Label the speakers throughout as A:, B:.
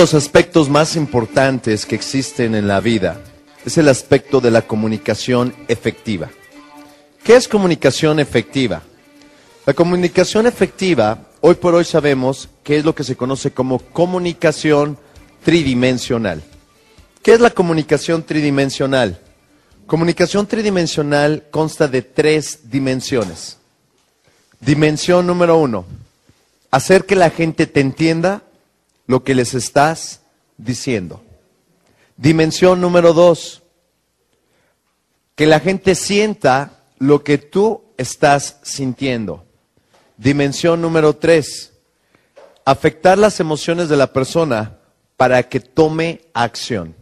A: los aspectos más importantes que existen en la vida es el aspecto de la comunicación efectiva. ¿Qué es comunicación efectiva? La comunicación efectiva, hoy por hoy sabemos que es lo que se conoce como comunicación tridimensional. ¿Qué es la comunicación tridimensional? Comunicación tridimensional consta de tres dimensiones. Dimensión número uno, hacer que la gente te entienda lo que les estás diciendo. Dimensión número dos, que la gente sienta lo que tú estás sintiendo. Dimensión número tres, afectar las emociones de la persona para que tome acción.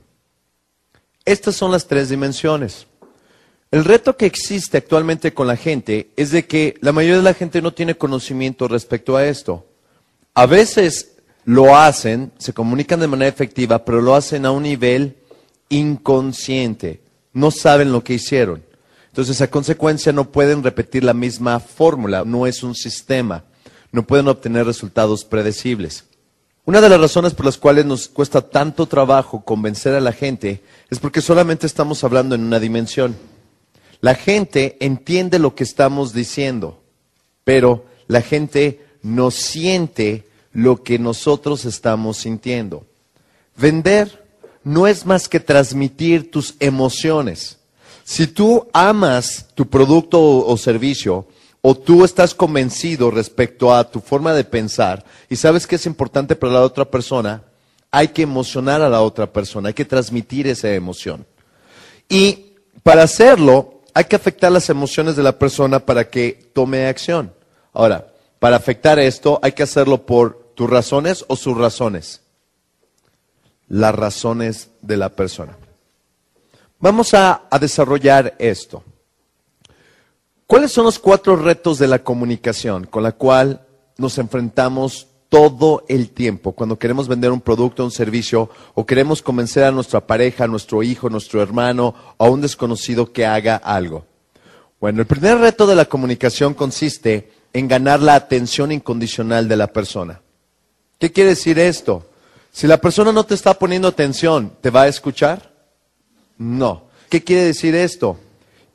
A: Estas son las tres dimensiones. El reto que existe actualmente con la gente es de que la mayoría de la gente no tiene conocimiento respecto a esto. A veces lo hacen, se comunican de manera efectiva, pero lo hacen a un nivel inconsciente. No saben lo que hicieron. Entonces, a consecuencia, no pueden repetir la misma fórmula. No es un sistema. No pueden obtener resultados predecibles. Una de las razones por las cuales nos cuesta tanto trabajo convencer a la gente es porque solamente estamos hablando en una dimensión. La gente entiende lo que estamos diciendo, pero la gente no siente lo que nosotros estamos sintiendo. Vender no es más que transmitir tus emociones. Si tú amas tu producto o, servicio, o tú estás convencido respecto a tu forma de pensar y sabes que es importante para la otra persona, hay que emocionar a la otra persona, hay que transmitir esa emoción. Y para hacerlo, hay que afectar las emociones de la persona para que tome acción. Ahora, para afectar esto, hay que hacerlo por tus razones o sus razones. Las razones de la persona. Vamos a, desarrollar esto. ¿Cuáles son los cuatro retos de la comunicación con la cual nos enfrentamos todo el tiempo cuando queremos vender un producto un servicio o queremos convencer a nuestra pareja, a nuestro hijo, a nuestro hermano o a un desconocido que haga algo? Bueno, el primer reto de la comunicación consiste en ganar la atención incondicional de la persona. ¿Qué quiere decir esto? Si la persona no te está poniendo atención, ¿te va a escuchar? No. ¿Qué quiere decir esto?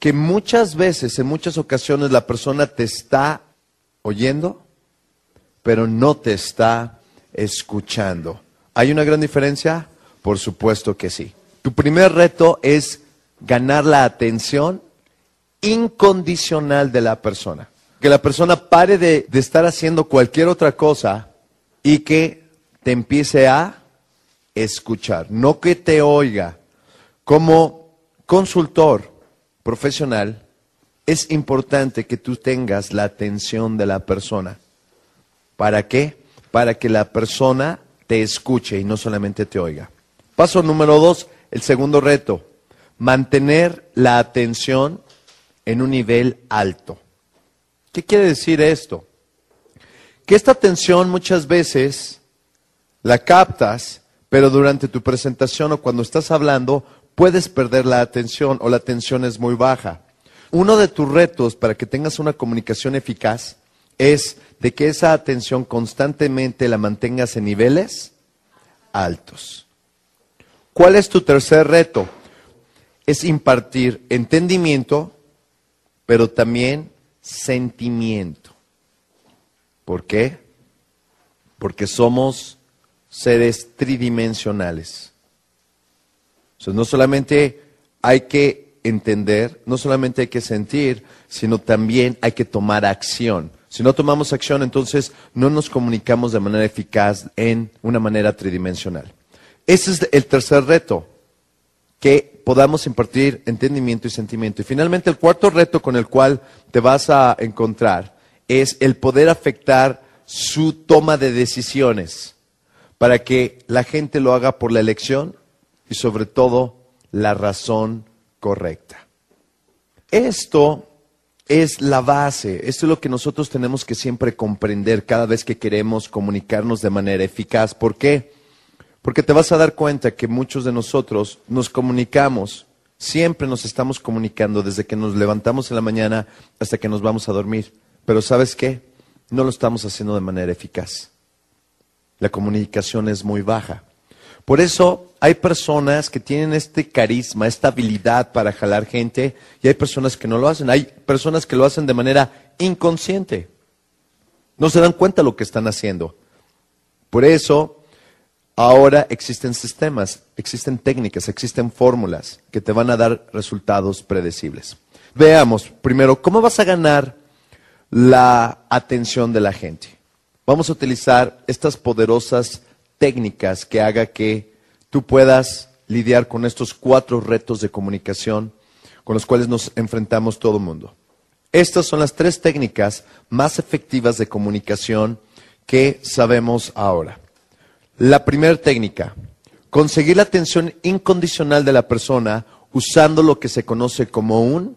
A: que muchas veces, en muchas ocasiones, la persona te está oyendo, pero no te está escuchando. ¿Hay una gran diferencia? Por supuesto que sí. Tu primer reto es ganar la atención incondicional de la persona. Que la persona pare de, de estar haciendo cualquier otra cosa y que te empiece a escuchar, no que te oiga. Como consultor, profesional, es importante que tú tengas la atención de la persona. ¿Para qué? Para que la persona te escuche y no solamente te oiga. Paso número dos, el segundo reto, mantener la atención en un nivel alto. ¿Qué quiere decir esto? Que esta atención muchas veces la captas, pero durante tu presentación o cuando estás hablando puedes perder la atención o la atención es muy baja. Uno de tus retos para que tengas una comunicación eficaz es de que esa atención constantemente la mantengas en niveles altos. ¿Cuál es tu tercer reto? Es impartir entendimiento, pero también sentimiento. ¿Por qué? Porque somos seres tridimensionales no solamente hay que entender, no solamente hay que sentir, sino también hay que tomar acción. Si no tomamos acción, entonces no nos comunicamos de manera eficaz en una manera tridimensional. Ese es el tercer reto, que podamos impartir entendimiento y sentimiento. Y finalmente el cuarto reto con el cual te vas a encontrar es el poder afectar su toma de decisiones para que la gente lo haga por la elección y sobre todo la razón correcta. Esto es la base, esto es lo que nosotros tenemos que siempre comprender cada vez que queremos comunicarnos de manera eficaz. ¿Por qué? Porque te vas a dar cuenta que muchos de nosotros nos comunicamos, siempre nos estamos comunicando desde que nos levantamos en la mañana hasta que nos vamos a dormir. Pero ¿sabes qué? No lo estamos haciendo de manera eficaz. La comunicación es muy baja. Por eso hay personas que tienen este carisma, esta habilidad para jalar gente y hay personas que no lo hacen. Hay personas que lo hacen de manera inconsciente. No se dan cuenta lo que están haciendo. Por eso ahora existen sistemas, existen técnicas, existen fórmulas que te van a dar resultados predecibles. Veamos primero, ¿cómo vas a ganar la atención de la gente? Vamos a utilizar estas poderosas técnicas que haga que tú puedas lidiar con estos cuatro retos de comunicación con los cuales nos enfrentamos todo el mundo. Estas son las tres técnicas más efectivas de comunicación que sabemos ahora. La primera técnica, conseguir la atención incondicional de la persona usando lo que se conoce como un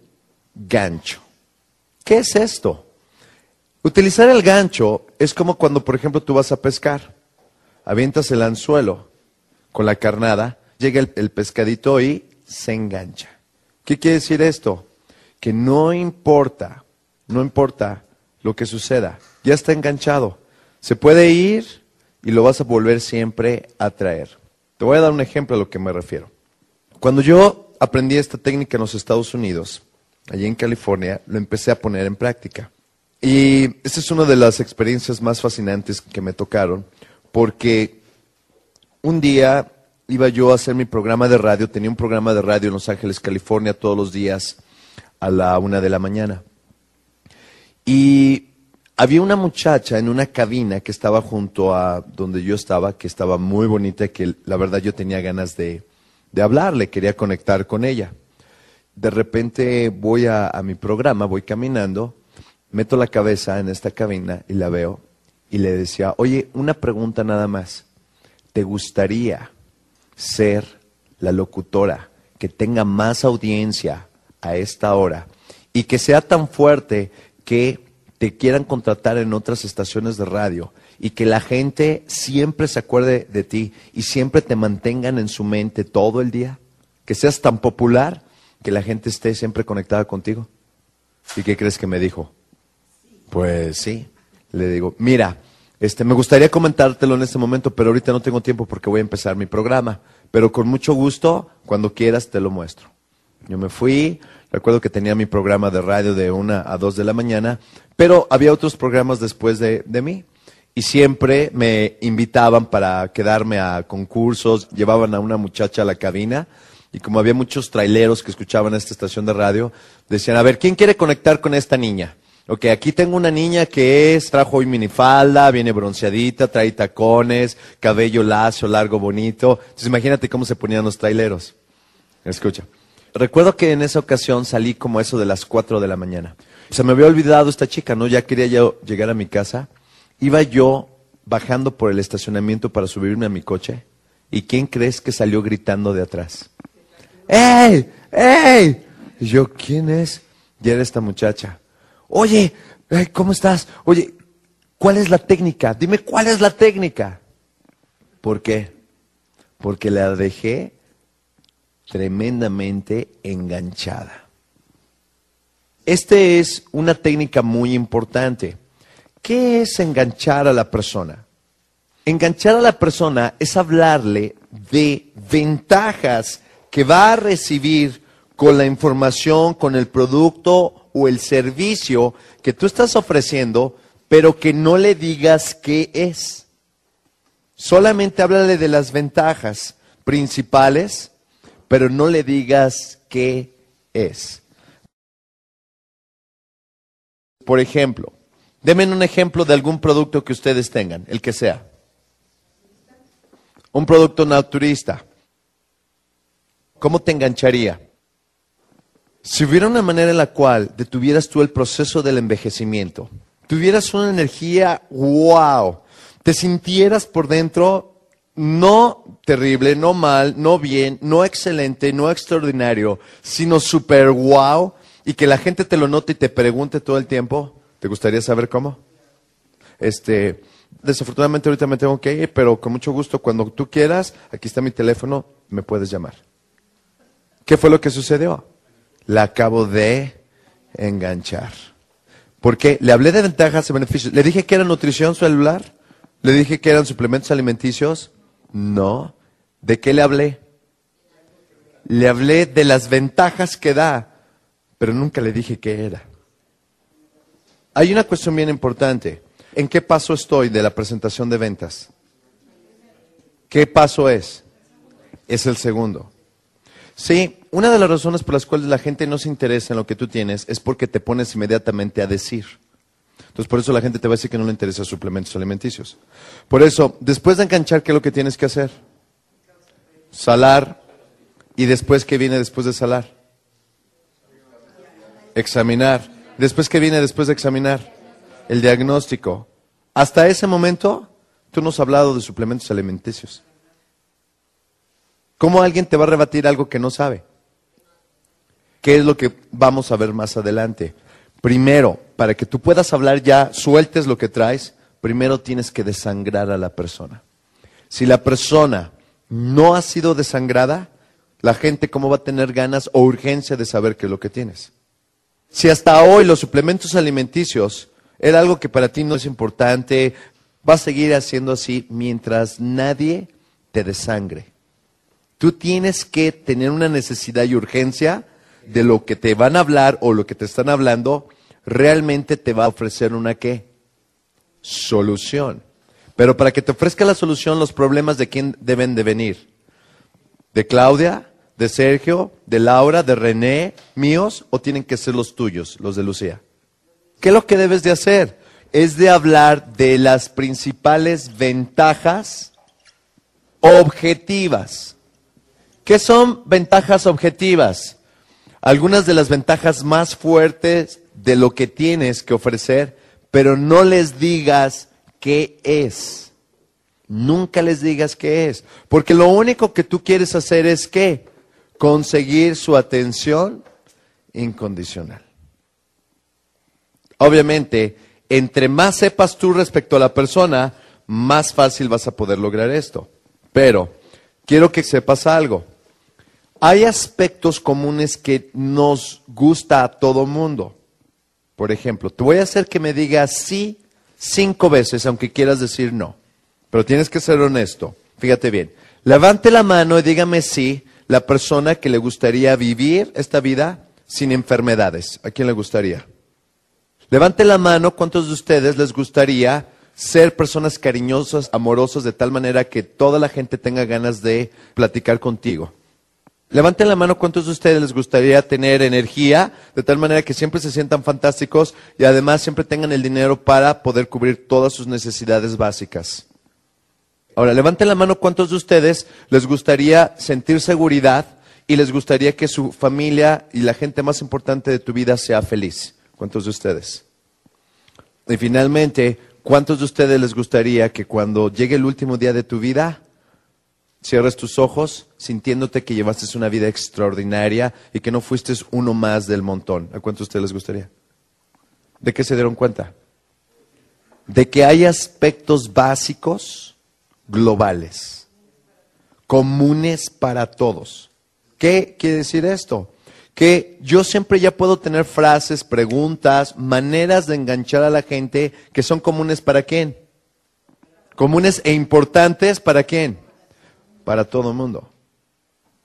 A: gancho. ¿Qué es esto? Utilizar el gancho es como cuando, por ejemplo, tú vas a pescar avientas el anzuelo con la carnada, llega el, pescadito y se engancha. ¿Qué quiere decir esto? Que no importa, no importa lo que suceda, ya está enganchado. Se puede ir y lo vas a volver siempre a traer. Te voy a dar un ejemplo a lo que me refiero. Cuando yo aprendí esta técnica en los Estados Unidos, allí en California, lo empecé a poner en práctica. Y esa es una de las experiencias más fascinantes que me tocaron, porque un día iba yo a hacer mi programa de radio, tenía un programa de radio en Los Ángeles, California, todos los días a la una de la mañana. Y había una muchacha en una cabina que estaba junto a donde yo estaba, que estaba muy bonita, que la verdad yo tenía ganas de, de hablarle, quería conectar con ella. De repente voy a, a mi programa, voy caminando, meto la cabeza en esta cabina y la veo y le decía, oye, una pregunta nada más. ¿Te gustaría ser la locutora que tenga más audiencia a esta hora y que sea tan fuerte que te quieran contratar en otras estaciones de radio y que la gente siempre se acuerde de ti y siempre te mantengan en su mente todo el día? Que seas tan popular que la gente esté siempre conectada contigo. ¿Y qué crees que me dijo? Pues sí le digo, mira, este, me gustaría comentártelo en este momento, pero ahorita no tengo tiempo porque voy a empezar mi programa. Pero con mucho gusto, cuando quieras, te lo muestro. Yo me fui, recuerdo que tenía mi programa de radio de una a dos de la mañana, pero había otros programas después de, de mí. Y siempre me invitaban para quedarme a concursos, llevaban a una muchacha a la cabina, y como había muchos traileros que escuchaban esta estación de radio, decían, a ver, ¿quién quiere conectar con esta niña? Ok, aquí tengo una niña que es, trajo hoy minifalda, viene bronceadita, trae tacones, cabello lacio, largo, bonito. Entonces imagínate cómo se ponían los traileros. Escucha. Recuerdo que en esa ocasión salí como eso de las 4 de la mañana. Se me había olvidado esta chica, ¿no? Ya quería llegar a mi casa. Iba yo bajando por el estacionamiento para subirme a mi coche. ¿Y quién crees que salió gritando de atrás? ¡Ey! ¡Ey! Y yo, ¿quién es? Y era esta muchacha. Oye, ¿cómo estás? Oye, ¿cuál es la técnica? Dime cuál es la técnica. ¿Por qué? Porque la dejé tremendamente enganchada. Esta es una técnica muy importante. ¿Qué es enganchar a la persona? Enganchar a la persona es hablarle de ventajas que va a recibir con la información, con el producto o el servicio que tú estás ofreciendo, pero que no le digas qué es. Solamente háblale de las ventajas principales, pero no le digas qué es. Por ejemplo, denme un ejemplo de algún producto que ustedes tengan, el que sea. Un producto naturista. ¿Cómo te engancharía? Si hubiera una manera en la cual detuvieras tú el proceso del envejecimiento, tuvieras una energía wow, te sintieras por dentro no terrible, no mal, no bien, no excelente, no extraordinario, sino super wow, y que la gente te lo note y te pregunte todo el tiempo, ¿te gustaría saber cómo? Este, desafortunadamente ahorita me tengo que ir, pero con mucho gusto, cuando tú quieras, aquí está mi teléfono, me puedes llamar. ¿Qué fue lo que sucedió? La acabo de enganchar. Porque le hablé de ventajas y beneficios. ¿Le dije que era nutrición celular? ¿Le dije que eran suplementos alimenticios? No. ¿De qué le hablé? Le hablé de las ventajas que da, pero nunca le dije qué era. Hay una cuestión bien importante. ¿En qué paso estoy de la presentación de ventas? ¿Qué paso es? Es el segundo. Sí, una de las razones por las cuales la gente no se interesa en lo que tú tienes es porque te pones inmediatamente a decir. Entonces, por eso la gente te va a decir que no le interesa suplementos alimenticios. Por eso, después de enganchar, ¿qué es lo que tienes que hacer? Salar. ¿Y después qué viene después de salar? Examinar. Después qué viene después de examinar? El diagnóstico. Hasta ese momento, tú no has hablado de suplementos alimenticios. ¿Cómo alguien te va a rebatir algo que no sabe? ¿Qué es lo que vamos a ver más adelante? Primero, para que tú puedas hablar ya, sueltes lo que traes, primero tienes que desangrar a la persona. Si la persona no ha sido desangrada, la gente cómo va a tener ganas o urgencia de saber qué es lo que tienes. Si hasta hoy los suplementos alimenticios era algo que para ti no es importante, va a seguir haciendo así mientras nadie te desangre. Tú tienes que tener una necesidad y urgencia de lo que te van a hablar o lo que te están hablando, realmente te va a ofrecer una qué? Solución. Pero para que te ofrezca la solución, los problemas de quién deben de venir. ¿De Claudia? ¿De Sergio? ¿De Laura? ¿De René? ¿Míos? ¿O tienen que ser los tuyos, los de Lucía? ¿Qué es lo que debes de hacer? Es de hablar de las principales ventajas objetivas ¿Qué son ventajas objetivas? Algunas de las ventajas más fuertes de lo que tienes que ofrecer, pero no les digas qué es. Nunca les digas qué es. Porque lo único que tú quieres hacer es qué? Conseguir su atención incondicional. Obviamente, entre más sepas tú respecto a la persona, más fácil vas a poder lograr esto. Pero quiero que sepas algo. Hay aspectos comunes que nos gusta a todo mundo. Por ejemplo, te voy a hacer que me digas sí cinco veces, aunque quieras decir no. Pero tienes que ser honesto. Fíjate bien. Levante la mano y dígame sí la persona que le gustaría vivir esta vida sin enfermedades. ¿A quién le gustaría? Levante la mano, ¿cuántos de ustedes les gustaría ser personas cariñosas, amorosas, de tal manera que toda la gente tenga ganas de platicar contigo? Levanten la mano cuántos de ustedes les gustaría tener energía, de tal manera que siempre se sientan fantásticos y además siempre tengan el dinero para poder cubrir todas sus necesidades básicas. Ahora, levanten la mano cuántos de ustedes les gustaría sentir seguridad y les gustaría que su familia y la gente más importante de tu vida sea feliz. ¿Cuántos de ustedes? Y finalmente, ¿cuántos de ustedes les gustaría que cuando llegue el último día de tu vida, cierres tus ojos sintiéndote que llevaste una vida extraordinaria y que no fuiste uno más del montón. ¿A cuántos de ustedes les gustaría? ¿De qué se dieron cuenta? De que hay aspectos básicos globales, comunes para todos. ¿Qué quiere decir esto? Que yo siempre ya puedo tener frases, preguntas, maneras de enganchar a la gente que son comunes para quién. Comunes e importantes para quién para todo el mundo.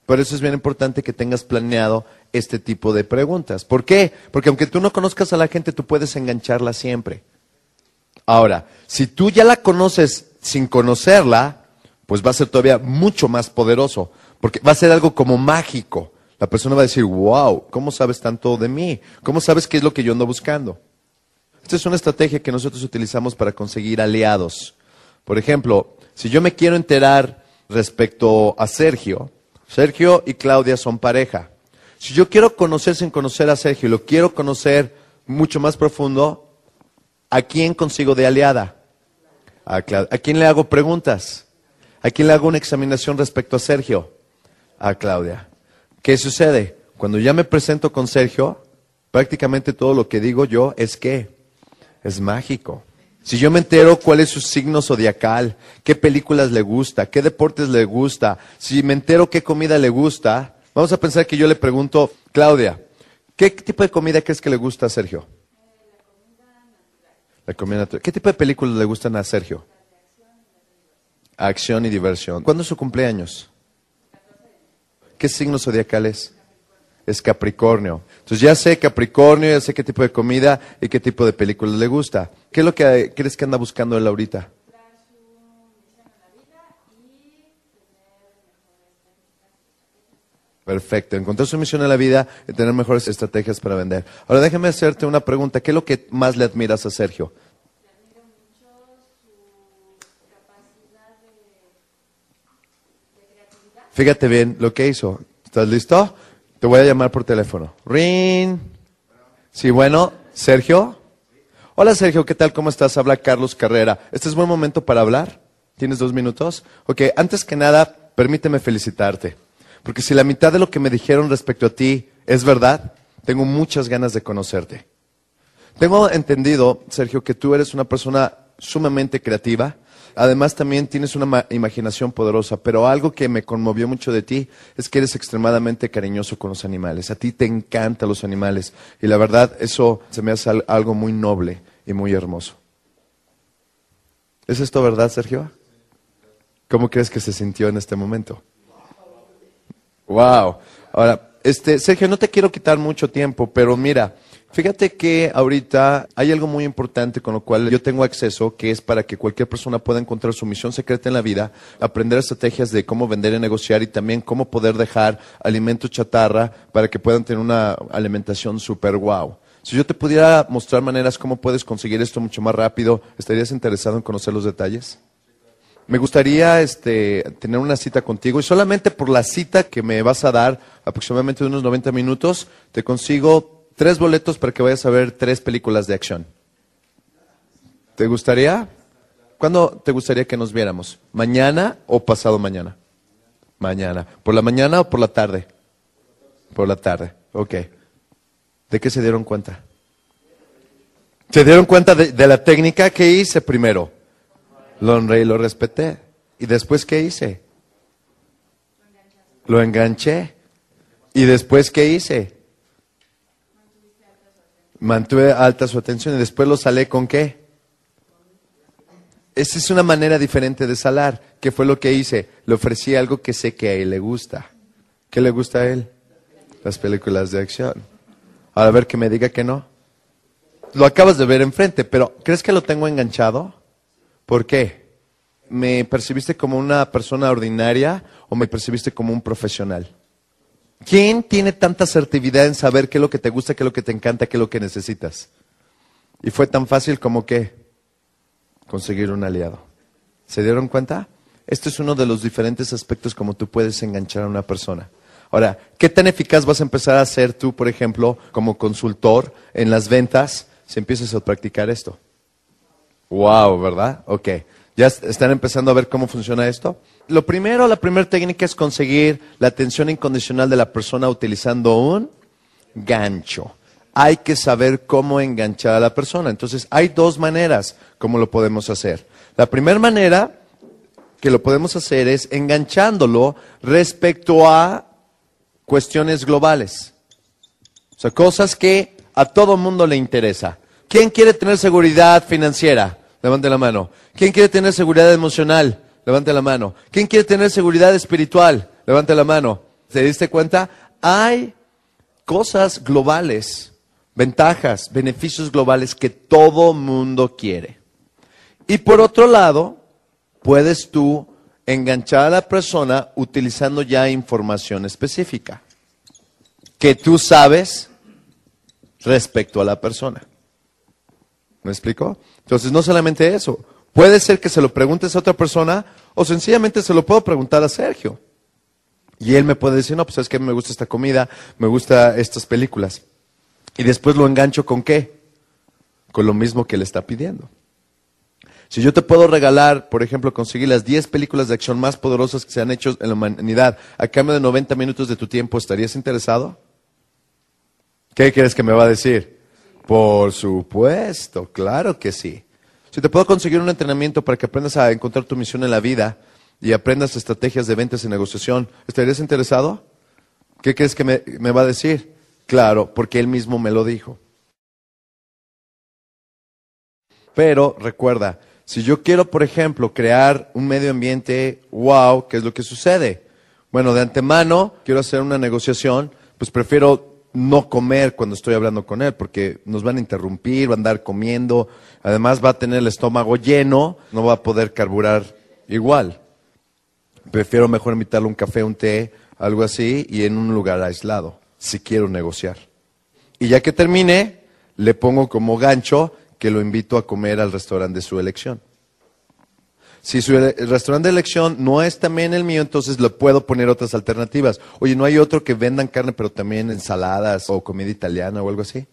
A: Por eso es bien importante que tengas planeado este tipo de preguntas. ¿Por qué? Porque aunque tú no conozcas a la gente, tú puedes engancharla siempre. Ahora, si tú ya la conoces sin conocerla, pues va a ser todavía mucho más poderoso, porque va a ser algo como mágico. La persona va a decir, wow, ¿cómo sabes tanto de mí? ¿Cómo sabes qué es lo que yo ando buscando? Esta es una estrategia que nosotros utilizamos para conseguir aliados. Por ejemplo, si yo me quiero enterar respecto a Sergio. Sergio y Claudia son pareja. Si yo quiero conocer sin conocer a Sergio lo quiero conocer mucho más profundo, ¿a quién consigo de aliada? A, ¿A quién le hago preguntas? ¿A quién le hago una examinación respecto a Sergio? A Claudia. ¿Qué sucede? Cuando ya me presento con Sergio, prácticamente todo lo que digo yo es que es mágico. Si yo me entero cuál es su signo zodiacal, qué películas le gusta, qué deportes le gusta, si me entero qué comida le gusta, vamos a pensar que yo le pregunto, Claudia, ¿qué tipo de comida crees que le gusta a Sergio? La comida natural. ¿Qué tipo de películas le gustan a Sergio? Acción y diversión. ¿Cuándo es su cumpleaños? ¿Qué signo zodiacal es? Es Capricornio. Entonces ya sé Capricornio, ya sé qué tipo de comida y qué tipo de películas le gusta. ¿Qué es lo que crees que anda buscando él ahorita? Perfecto, encontrar su misión en la vida y tener mejores estrategias para vender. Ahora déjame hacerte una pregunta. ¿Qué es lo que más le admiras a Sergio? Fíjate bien lo que hizo. ¿Estás listo? Te voy a llamar por teléfono. Rin. Sí, bueno, Sergio. Hola Sergio, ¿qué tal? ¿Cómo estás? Habla Carlos Carrera. ¿Este es buen momento para hablar? ¿Tienes dos minutos? Ok, antes que nada, permíteme felicitarte. Porque si la mitad de lo que me dijeron respecto a ti es verdad, tengo muchas ganas de conocerte. Tengo entendido, Sergio, que tú eres una persona sumamente creativa, Además, también tienes una imaginación poderosa, pero algo que me conmovió mucho de ti es que eres extremadamente cariñoso con los animales. A ti te encantan los animales y la verdad, eso se me hace algo muy noble y muy hermoso. ¿Es esto verdad, Sergio? ¿Cómo crees que se sintió en este momento? Wow. Ahora, este, Sergio, no te quiero quitar mucho tiempo, pero mira, Fíjate que ahorita hay algo muy importante con lo cual yo tengo acceso, que es para que cualquier persona pueda encontrar su misión secreta en la vida, aprender estrategias de cómo vender y negociar y también cómo poder dejar alimentos chatarra para que puedan tener una alimentación super wow. Si yo te pudiera mostrar maneras cómo puedes conseguir esto mucho más rápido, ¿estarías interesado en conocer los detalles? Me gustaría este, tener una cita contigo y solamente por la cita que me vas a dar, aproximadamente de unos 90 minutos, te consigo tres boletos para que vayas a ver tres películas de acción. ¿Te gustaría? ¿Cuándo te gustaría que nos viéramos? ¿Mañana o pasado mañana? Mañana. ¿Por la mañana o por la tarde? Por la tarde. Ok. ¿De qué se dieron cuenta? ¿Se dieron cuenta de, la técnica que hice primero? Lo honré y lo respeté. ¿Y después qué hice? Lo enganché. ¿Y después qué hice? mantuve alta su atención y después lo salé con qué? Esa es una manera diferente de salar. ¿Qué fue lo que hice? Le ofrecí algo que sé que a él le gusta. ¿Qué le gusta a él? Las películas de acción. A ver que me diga que no. Lo acabas de ver enfrente, pero ¿crees que lo tengo enganchado? ¿Por qué? ¿Me percibiste como una persona ordinaria o me percibiste como un profesional? ¿Quién tiene tanta asertividad en saber qué es lo que te gusta, qué es lo que te encanta, qué es lo que necesitas? Y fue tan fácil como que conseguir un aliado. ¿Se dieron cuenta? Este es uno de los diferentes aspectos como tú puedes enganchar a una persona. Ahora, ¿qué tan eficaz vas a empezar a ser tú, por ejemplo, como consultor en las ventas si empiezas a practicar esto? Wow, ¿verdad? Ok. ¿Ya están empezando a ver cómo funciona esto? Lo primero, la primera técnica es conseguir la atención incondicional de la persona utilizando un gancho. Hay que saber cómo enganchar a la persona. Entonces, hay dos maneras como lo podemos hacer. La primera manera que lo podemos hacer es enganchándolo respecto a cuestiones globales. O sea, cosas que a todo mundo le interesa. ¿Quién quiere tener seguridad financiera? Levante la mano. ¿Quién quiere tener seguridad emocional? Levante la mano. ¿Quién quiere tener seguridad espiritual? Levante la mano. ¿Se diste cuenta? Hay cosas globales, ventajas, beneficios globales que todo mundo quiere. Y por otro lado, puedes tú enganchar a la persona utilizando ya información específica que tú sabes respecto a la persona. ¿Me explico? Entonces, no solamente eso. Puede ser que se lo preguntes a otra persona o sencillamente se lo puedo preguntar a Sergio. Y él me puede decir, no, pues es que me gusta esta comida, me gusta estas películas. Y después lo engancho con qué? Con lo mismo que le está pidiendo. Si yo te puedo regalar, por ejemplo, conseguir las 10 películas de acción más poderosas que se han hecho en la humanidad a cambio de 90 minutos de tu tiempo, ¿estarías interesado? ¿Qué crees que me va a decir? Por supuesto, claro que sí. Si te puedo conseguir un entrenamiento para que aprendas a encontrar tu misión en la vida y aprendas estrategias de ventas y negociación, ¿estarías interesado? ¿Qué crees que me, me va a decir? Claro, porque él mismo me lo dijo. Pero recuerda, si yo quiero, por ejemplo, crear un medio ambiente wow, ¿qué es lo que sucede? Bueno, de antemano quiero hacer una negociación, pues prefiero no comer cuando estoy hablando con él, porque nos van a interrumpir, va a andar comiendo, además va a tener el estómago lleno, no va a poder carburar igual. Prefiero mejor invitarle un café, un té, algo así, y en un lugar aislado, si quiero negociar. Y ya que termine, le pongo como gancho que lo invito a comer al restaurante de su elección. Si su el restaurante de elección no es también el mío, entonces le puedo poner otras alternativas. Oye, ¿no hay otro que vendan carne, pero también ensaladas o comida italiana o algo así?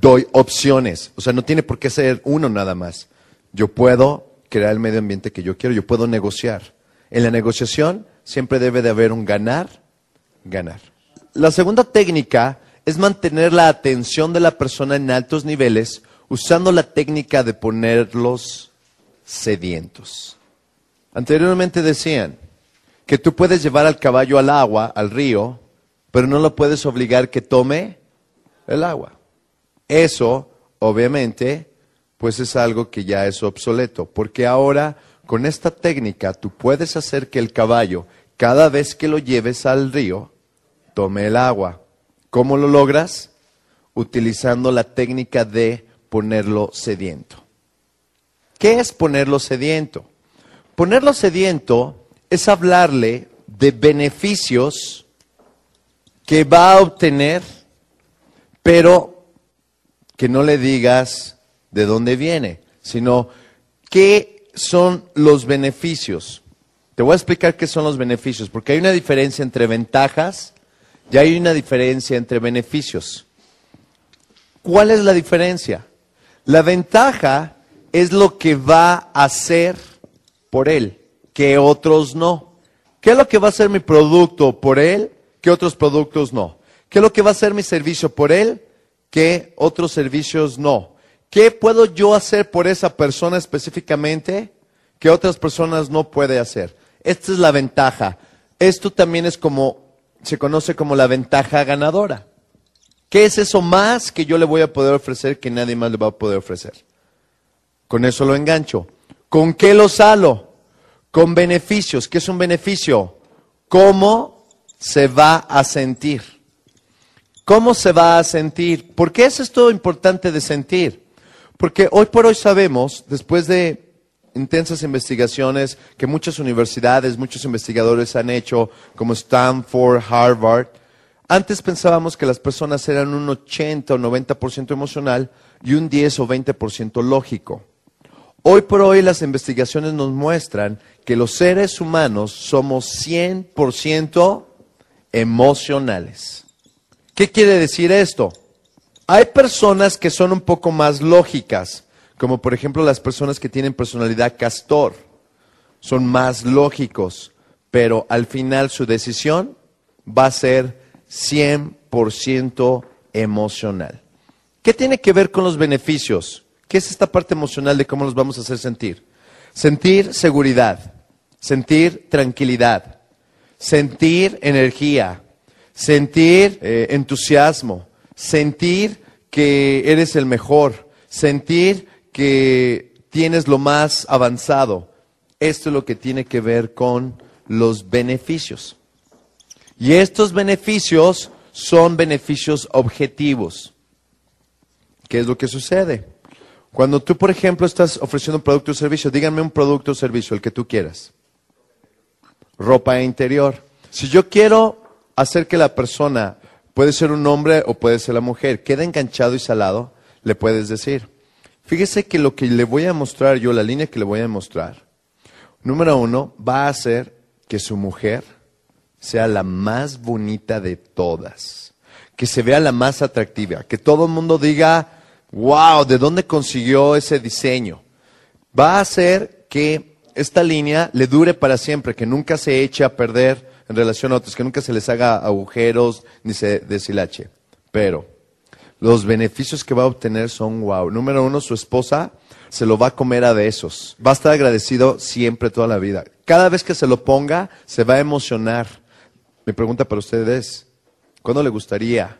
A: Doy opciones. O sea, no tiene por qué ser uno nada más. Yo puedo crear el medio ambiente que yo quiero, yo puedo negociar. En la negociación siempre debe de haber un ganar, ganar. La segunda técnica es mantener la atención de la persona en altos niveles usando la técnica de ponerlos sedientos. Anteriormente decían que tú puedes llevar al caballo al agua, al río, pero no lo puedes obligar que tome el agua. Eso, obviamente, pues es algo que ya es obsoleto, porque ahora con esta técnica tú puedes hacer que el caballo, cada vez que lo lleves al río, tome el agua. ¿Cómo lo logras? Utilizando la técnica de ponerlo sediento. ¿Qué es ponerlo sediento? Ponerlo sediento es hablarle de beneficios que va a obtener, pero que no le digas de dónde viene, sino qué son los beneficios. Te voy a explicar qué son los beneficios, porque hay una diferencia entre ventajas y hay una diferencia entre beneficios. ¿Cuál es la diferencia? La ventaja es lo que va a hacer por él, que otros no. ¿Qué es lo que va a hacer mi producto por él, que otros productos no? ¿Qué es lo que va a hacer mi servicio por él, que otros servicios no? ¿Qué puedo yo hacer por esa persona específicamente que otras personas no pueden hacer? Esta es la ventaja. Esto también es como, se conoce como la ventaja ganadora. ¿Qué es eso más que yo le voy a poder ofrecer que nadie más le va a poder ofrecer? Con eso lo engancho. ¿Con qué lo salo? Con beneficios. ¿Qué es un beneficio? ¿Cómo se va a sentir? ¿Cómo se va a sentir? ¿Por qué es esto importante de sentir? Porque hoy por hoy sabemos, después de intensas investigaciones que muchas universidades, muchos investigadores han hecho, como Stanford, Harvard, antes pensábamos que las personas eran un 80 o 90% emocional y un 10 o 20% lógico. Hoy por hoy las investigaciones nos muestran que los seres humanos somos 100% emocionales. ¿Qué quiere decir esto? Hay personas que son un poco más lógicas, como por ejemplo las personas que tienen personalidad castor. Son más lógicos, pero al final su decisión va a ser 100% emocional. ¿Qué tiene que ver con los beneficios? ¿Qué es esta parte emocional de cómo nos vamos a hacer sentir? Sentir seguridad, sentir tranquilidad, sentir energía, sentir eh, entusiasmo, sentir que eres el mejor, sentir que tienes lo más avanzado. Esto es lo que tiene que ver con los beneficios. Y estos beneficios son beneficios objetivos. ¿Qué es lo que sucede? Cuando tú, por ejemplo, estás ofreciendo un producto o servicio, díganme un producto o servicio, el que tú quieras. Ropa interior. Si yo quiero hacer que la persona, puede ser un hombre o puede ser la mujer, quede enganchado y salado, le puedes decir. Fíjese que lo que le voy a mostrar yo, la línea que le voy a mostrar, número uno, va a hacer que su mujer sea la más bonita de todas, que se vea la más atractiva, que todo el mundo diga, wow, ¿de dónde consiguió ese diseño? Va a hacer que esta línea le dure para siempre, que nunca se eche a perder en relación a otros, que nunca se les haga agujeros ni se deshilache. Pero los beneficios que va a obtener son wow. Número uno, su esposa se lo va a comer a besos. Va a estar agradecido siempre toda la vida. Cada vez que se lo ponga, se va a emocionar. Mi pregunta para ustedes es, ¿cuándo le gustaría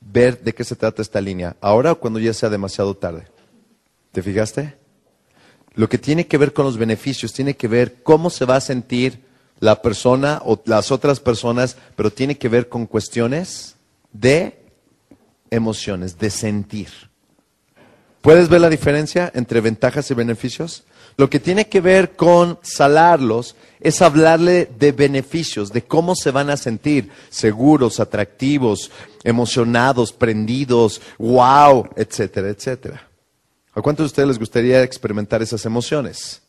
A: ver de qué se trata esta línea, ahora o cuando ya sea demasiado tarde. ¿Te fijaste? Lo que tiene que ver con los beneficios, tiene que ver cómo se va a sentir la persona o las otras personas, pero tiene que ver con cuestiones de emociones, de sentir. ¿Puedes ver la diferencia entre ventajas y beneficios? Lo que tiene que ver con salarlos es hablarle de beneficios, de cómo se van a sentir, seguros, atractivos, emocionados, prendidos, wow, etcétera, etcétera. ¿A cuántos de ustedes les gustaría experimentar esas emociones?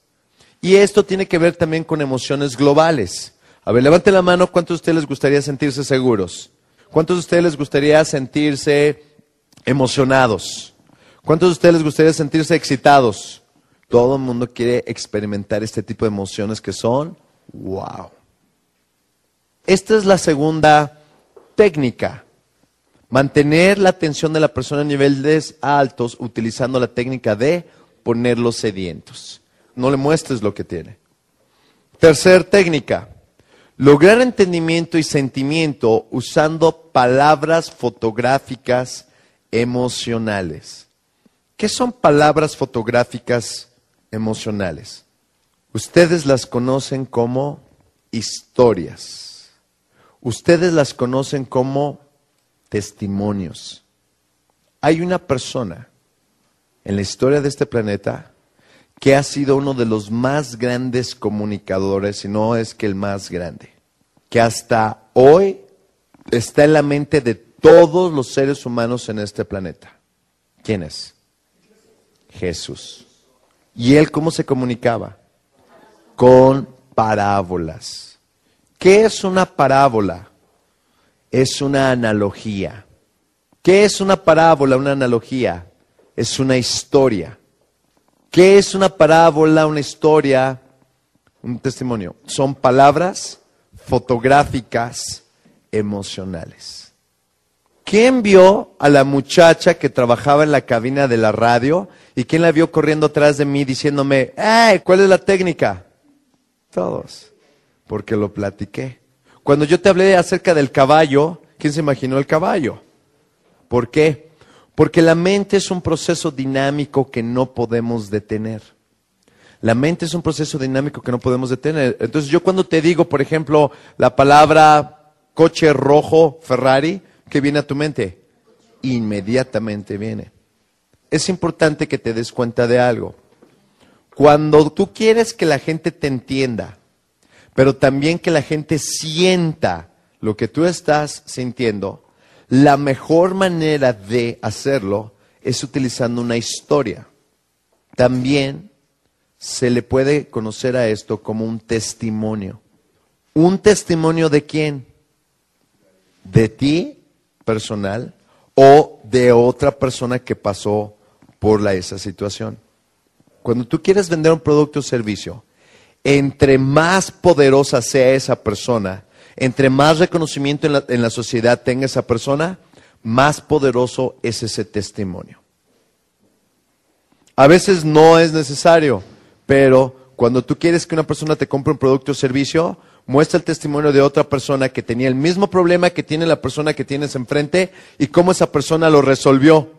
A: Y esto tiene que ver también con emociones globales. A ver, levante la mano, ¿cuántos de ustedes les gustaría sentirse seguros? ¿Cuántos de ustedes les gustaría sentirse emocionados? ¿Cuántos de ustedes les gustaría sentirse excitados? Todo el mundo quiere experimentar este tipo de emociones que son wow. Esta es la segunda técnica. Mantener la atención de la persona a niveles altos utilizando la técnica de ponerlos sedientos. No le muestres lo que tiene. Tercer técnica. Lograr entendimiento y sentimiento usando palabras fotográficas emocionales. ¿Qué son palabras fotográficas emocionales? Ustedes las conocen como historias. Ustedes las conocen como testimonios. Hay una persona en la historia de este planeta que ha sido uno de los más grandes comunicadores, si no es que el más grande, que hasta hoy está en la mente de todos los seres humanos en este planeta. ¿Quién es? Jesús. ¿Y él cómo se comunicaba? Con parábolas. ¿Qué es una parábola? Es una analogía. ¿Qué es una parábola, una analogía? Es una historia. ¿Qué es una parábola, una historia, un testimonio? Son palabras fotográficas emocionales. ¿Quién vio a la muchacha que trabajaba en la cabina de la radio y quién la vio corriendo atrás de mí diciéndome, ¡ay! ¿Cuál es la técnica? Todos, porque lo platiqué. Cuando yo te hablé acerca del caballo, ¿quién se imaginó el caballo? ¿Por qué? Porque la mente es un proceso dinámico que no podemos detener. La mente es un proceso dinámico que no podemos detener. Entonces yo cuando te digo, por ejemplo, la palabra coche rojo Ferrari, ¿qué viene a tu mente? Inmediatamente viene. Es importante que te des cuenta de algo. Cuando tú quieres que la gente te entienda, pero también que la gente sienta lo que tú estás sintiendo, la mejor manera de hacerlo es utilizando una historia. También se le puede conocer a esto como un testimonio. ¿Un testimonio de quién? De ti personal o de otra persona que pasó por esa situación. Cuando tú quieres vender un producto o servicio, entre más poderosa sea esa persona, entre más reconocimiento en la sociedad tenga esa persona, más poderoso es ese testimonio. A veces no es necesario, pero cuando tú quieres que una persona te compre un producto o servicio, muestra el testimonio de otra persona que tenía el mismo problema que tiene la persona que tienes enfrente y cómo esa persona lo resolvió.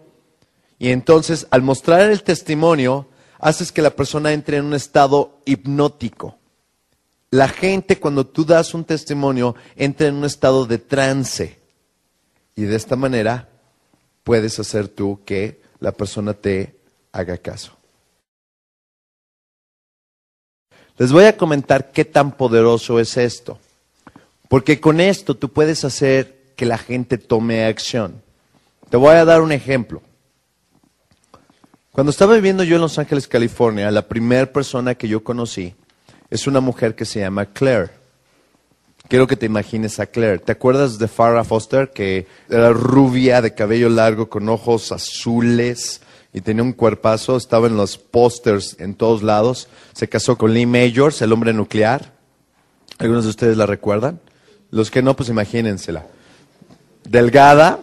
A: Y entonces, al mostrar el testimonio, haces que la persona entre en un estado hipnótico. La gente, cuando tú das un testimonio, entra en un estado de trance. Y de esta manera puedes hacer tú que la persona te haga caso. Les voy a comentar qué tan poderoso es esto. Porque con esto tú puedes hacer que la gente tome acción. Te voy a dar un ejemplo. Cuando estaba viviendo yo en Los Ángeles, California, la primera persona que yo conocí es una mujer que se llama Claire. Quiero que te imagines a Claire. ¿Te acuerdas de Farrah Foster, que era rubia, de cabello largo, con ojos azules, y tenía un cuerpazo, estaba en los pósters en todos lados. Se casó con Lee Majors, el hombre nuclear. ¿Algunos de ustedes la recuerdan? Los que no, pues imagínensela. Delgada,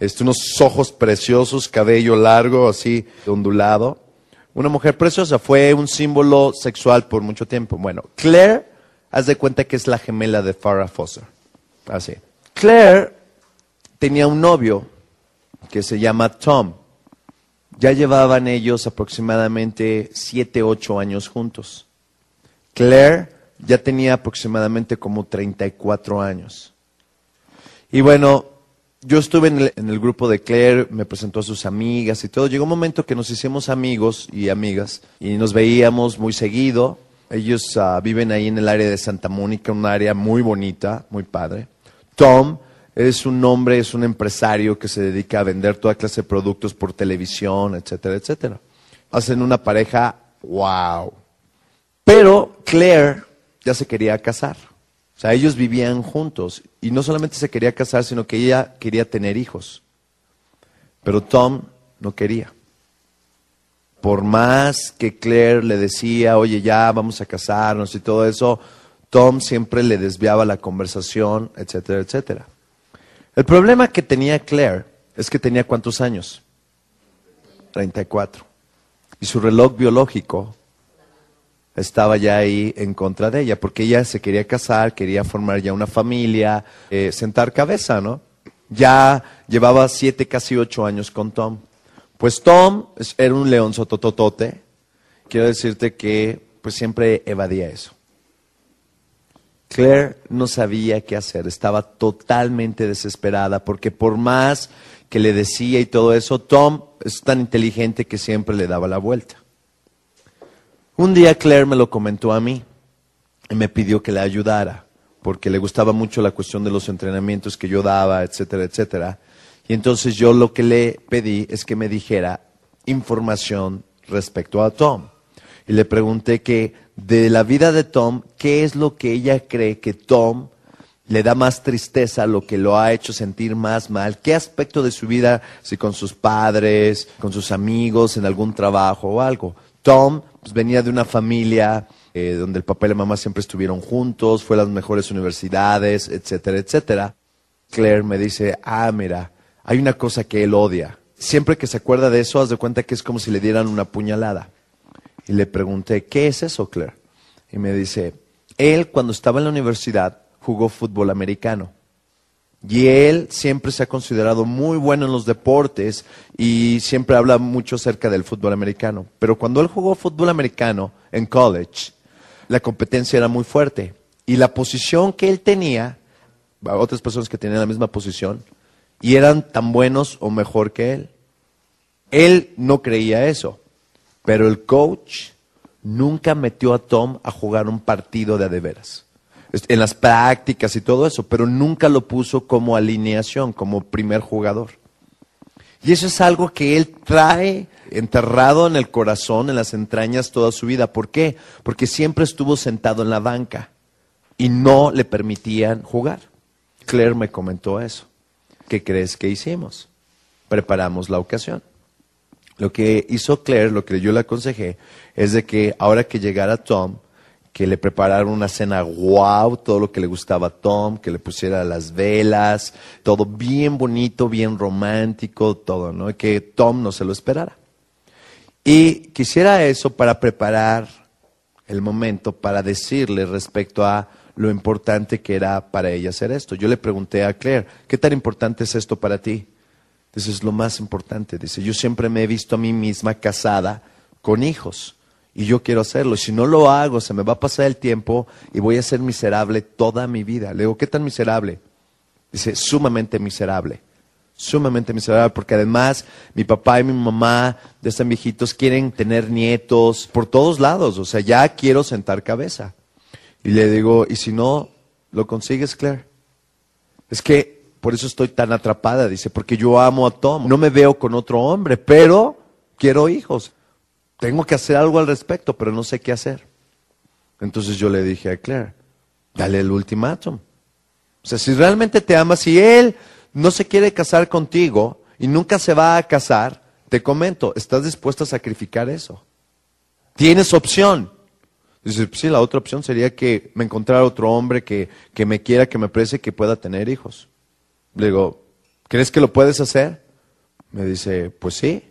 A: este, unos ojos preciosos, cabello largo, así ondulado. Una mujer preciosa, fue un símbolo sexual por mucho tiempo. Bueno, Claire, haz de cuenta que es la gemela de Farrah Foster. Así. Claire tenía un novio que se llama Tom. Ya llevaban ellos aproximadamente siete, ocho años juntos. Claire ya tenía aproximadamente como 34 años. Y bueno, yo estuve en el, grupo de Claire, me presentó a sus amigas y todo. Llegó un momento que nos hicimos amigos y amigas y nos veíamos muy seguido. Ellos uh, viven ahí en el área de Santa Mónica, un área muy bonita, muy padre. Tom es un hombre, es un empresario que se dedica a vender toda clase de productos por televisión, etcétera, etcétera. Hacen una pareja, wow. Pero Claire ya se quería casar. O sea, ellos vivían juntos y no solamente se quería casar, sino que ella quería tener hijos. Pero Tom no quería. Por más que Claire le decía, oye, ya vamos a casarnos y todo eso, Tom siempre le desviaba la conversación, etcétera, etcétera. El problema que tenía Claire es que tenía cuántos años? 34. Y su reloj biológico estaba ya ahí en contra de ella, porque ella se quería casar, quería formar ya una familia, eh, sentar cabeza, ¿no? Ya llevaba siete, casi ocho años con Tom. Pues Tom era un león sotototote. Quiero decirte que pues siempre evadía eso. Claire no sabía qué hacer, estaba totalmente desesperada porque por más que le decía y todo eso, Tom es tan inteligente que siempre le daba la vuelta. Un día Claire me lo comentó a mí y me pidió que le ayudara porque le gustaba mucho la cuestión de los entrenamientos que yo daba, etcétera, etcétera. Y entonces yo lo que le pedí es que me dijera información respecto a Tom. Y le pregunté que de la vida de Tom, ¿qué es lo que ella cree que Tom le da más tristeza, lo que lo ha hecho sentir más mal? ¿Qué aspecto de su vida, si con sus padres, con sus amigos, en algún trabajo o algo? Tom pues, venía de una familia eh, donde el papá y la mamá siempre estuvieron juntos, fue a las mejores universidades, etcétera, etcétera. Claire me dice, ah, mira, hay una cosa que él odia. Siempre que se acuerda de eso, haz de cuenta que es como si le dieran una puñalada. Y le pregunté, ¿qué es eso, Claire? Y me dice, él cuando estaba en la universidad jugó fútbol americano. Y él siempre se ha considerado muy bueno en los deportes y siempre habla mucho acerca del fútbol americano. Pero cuando él jugó fútbol americano en college, la competencia era muy fuerte. Y la posición que él tenía, otras personas que tenían la misma posición, y eran tan buenos o mejor que él. Él no creía eso. Pero el coach nunca metió a Tom a jugar un partido de adeveras. En las prácticas y todo eso, pero nunca lo puso como alineación, como primer jugador. Y eso es algo que él trae enterrado en el corazón, en las entrañas toda su vida. ¿Por qué? Porque siempre estuvo sentado en la banca y no le permitían jugar. Claire me comentó eso. ¿Qué crees que hicimos? Preparamos la ocasión. Lo que hizo Claire, lo que yo le aconsejé, es de que ahora que llegara Tom, que le prepararon una cena wow, todo lo que le gustaba a Tom, que le pusiera las velas, todo bien bonito, bien romántico, todo, ¿no? Que Tom no se lo esperara. Y quisiera eso para preparar el momento, para decirle respecto a lo importante que era para ella hacer esto. Yo le pregunté a Claire, ¿qué tan importante es esto para ti? Eso es lo más importante. Dice, yo siempre me he visto a mí misma casada con hijos y yo quiero hacerlo. Si no lo hago, se me va a pasar el tiempo y voy a ser miserable toda mi vida. Le digo, ¿qué tan miserable? Dice, sumamente miserable. Sumamente miserable, porque además mi papá y mi mamá de están viejitos quieren tener nietos por todos lados. O sea, ya quiero sentar cabeza. Y le digo, ¿y si no lo consigues, Claire? Es que por eso estoy tan atrapada, dice, porque yo amo a Tom. No me veo con otro hombre, pero quiero hijos. Tengo que hacer algo al respecto, pero no sé qué hacer. Entonces yo le dije a Claire, dale el ultimátum. O sea, si realmente te ama, si él no se quiere casar contigo y nunca se va a casar, te comento, ¿estás dispuesto a sacrificar eso? Tienes opción. Dice, sí, la otra opción sería que me encontrara otro hombre que, que me quiera, que me aprecie, que pueda tener hijos. Le digo, ¿crees que lo puedes hacer? Me dice, pues sí.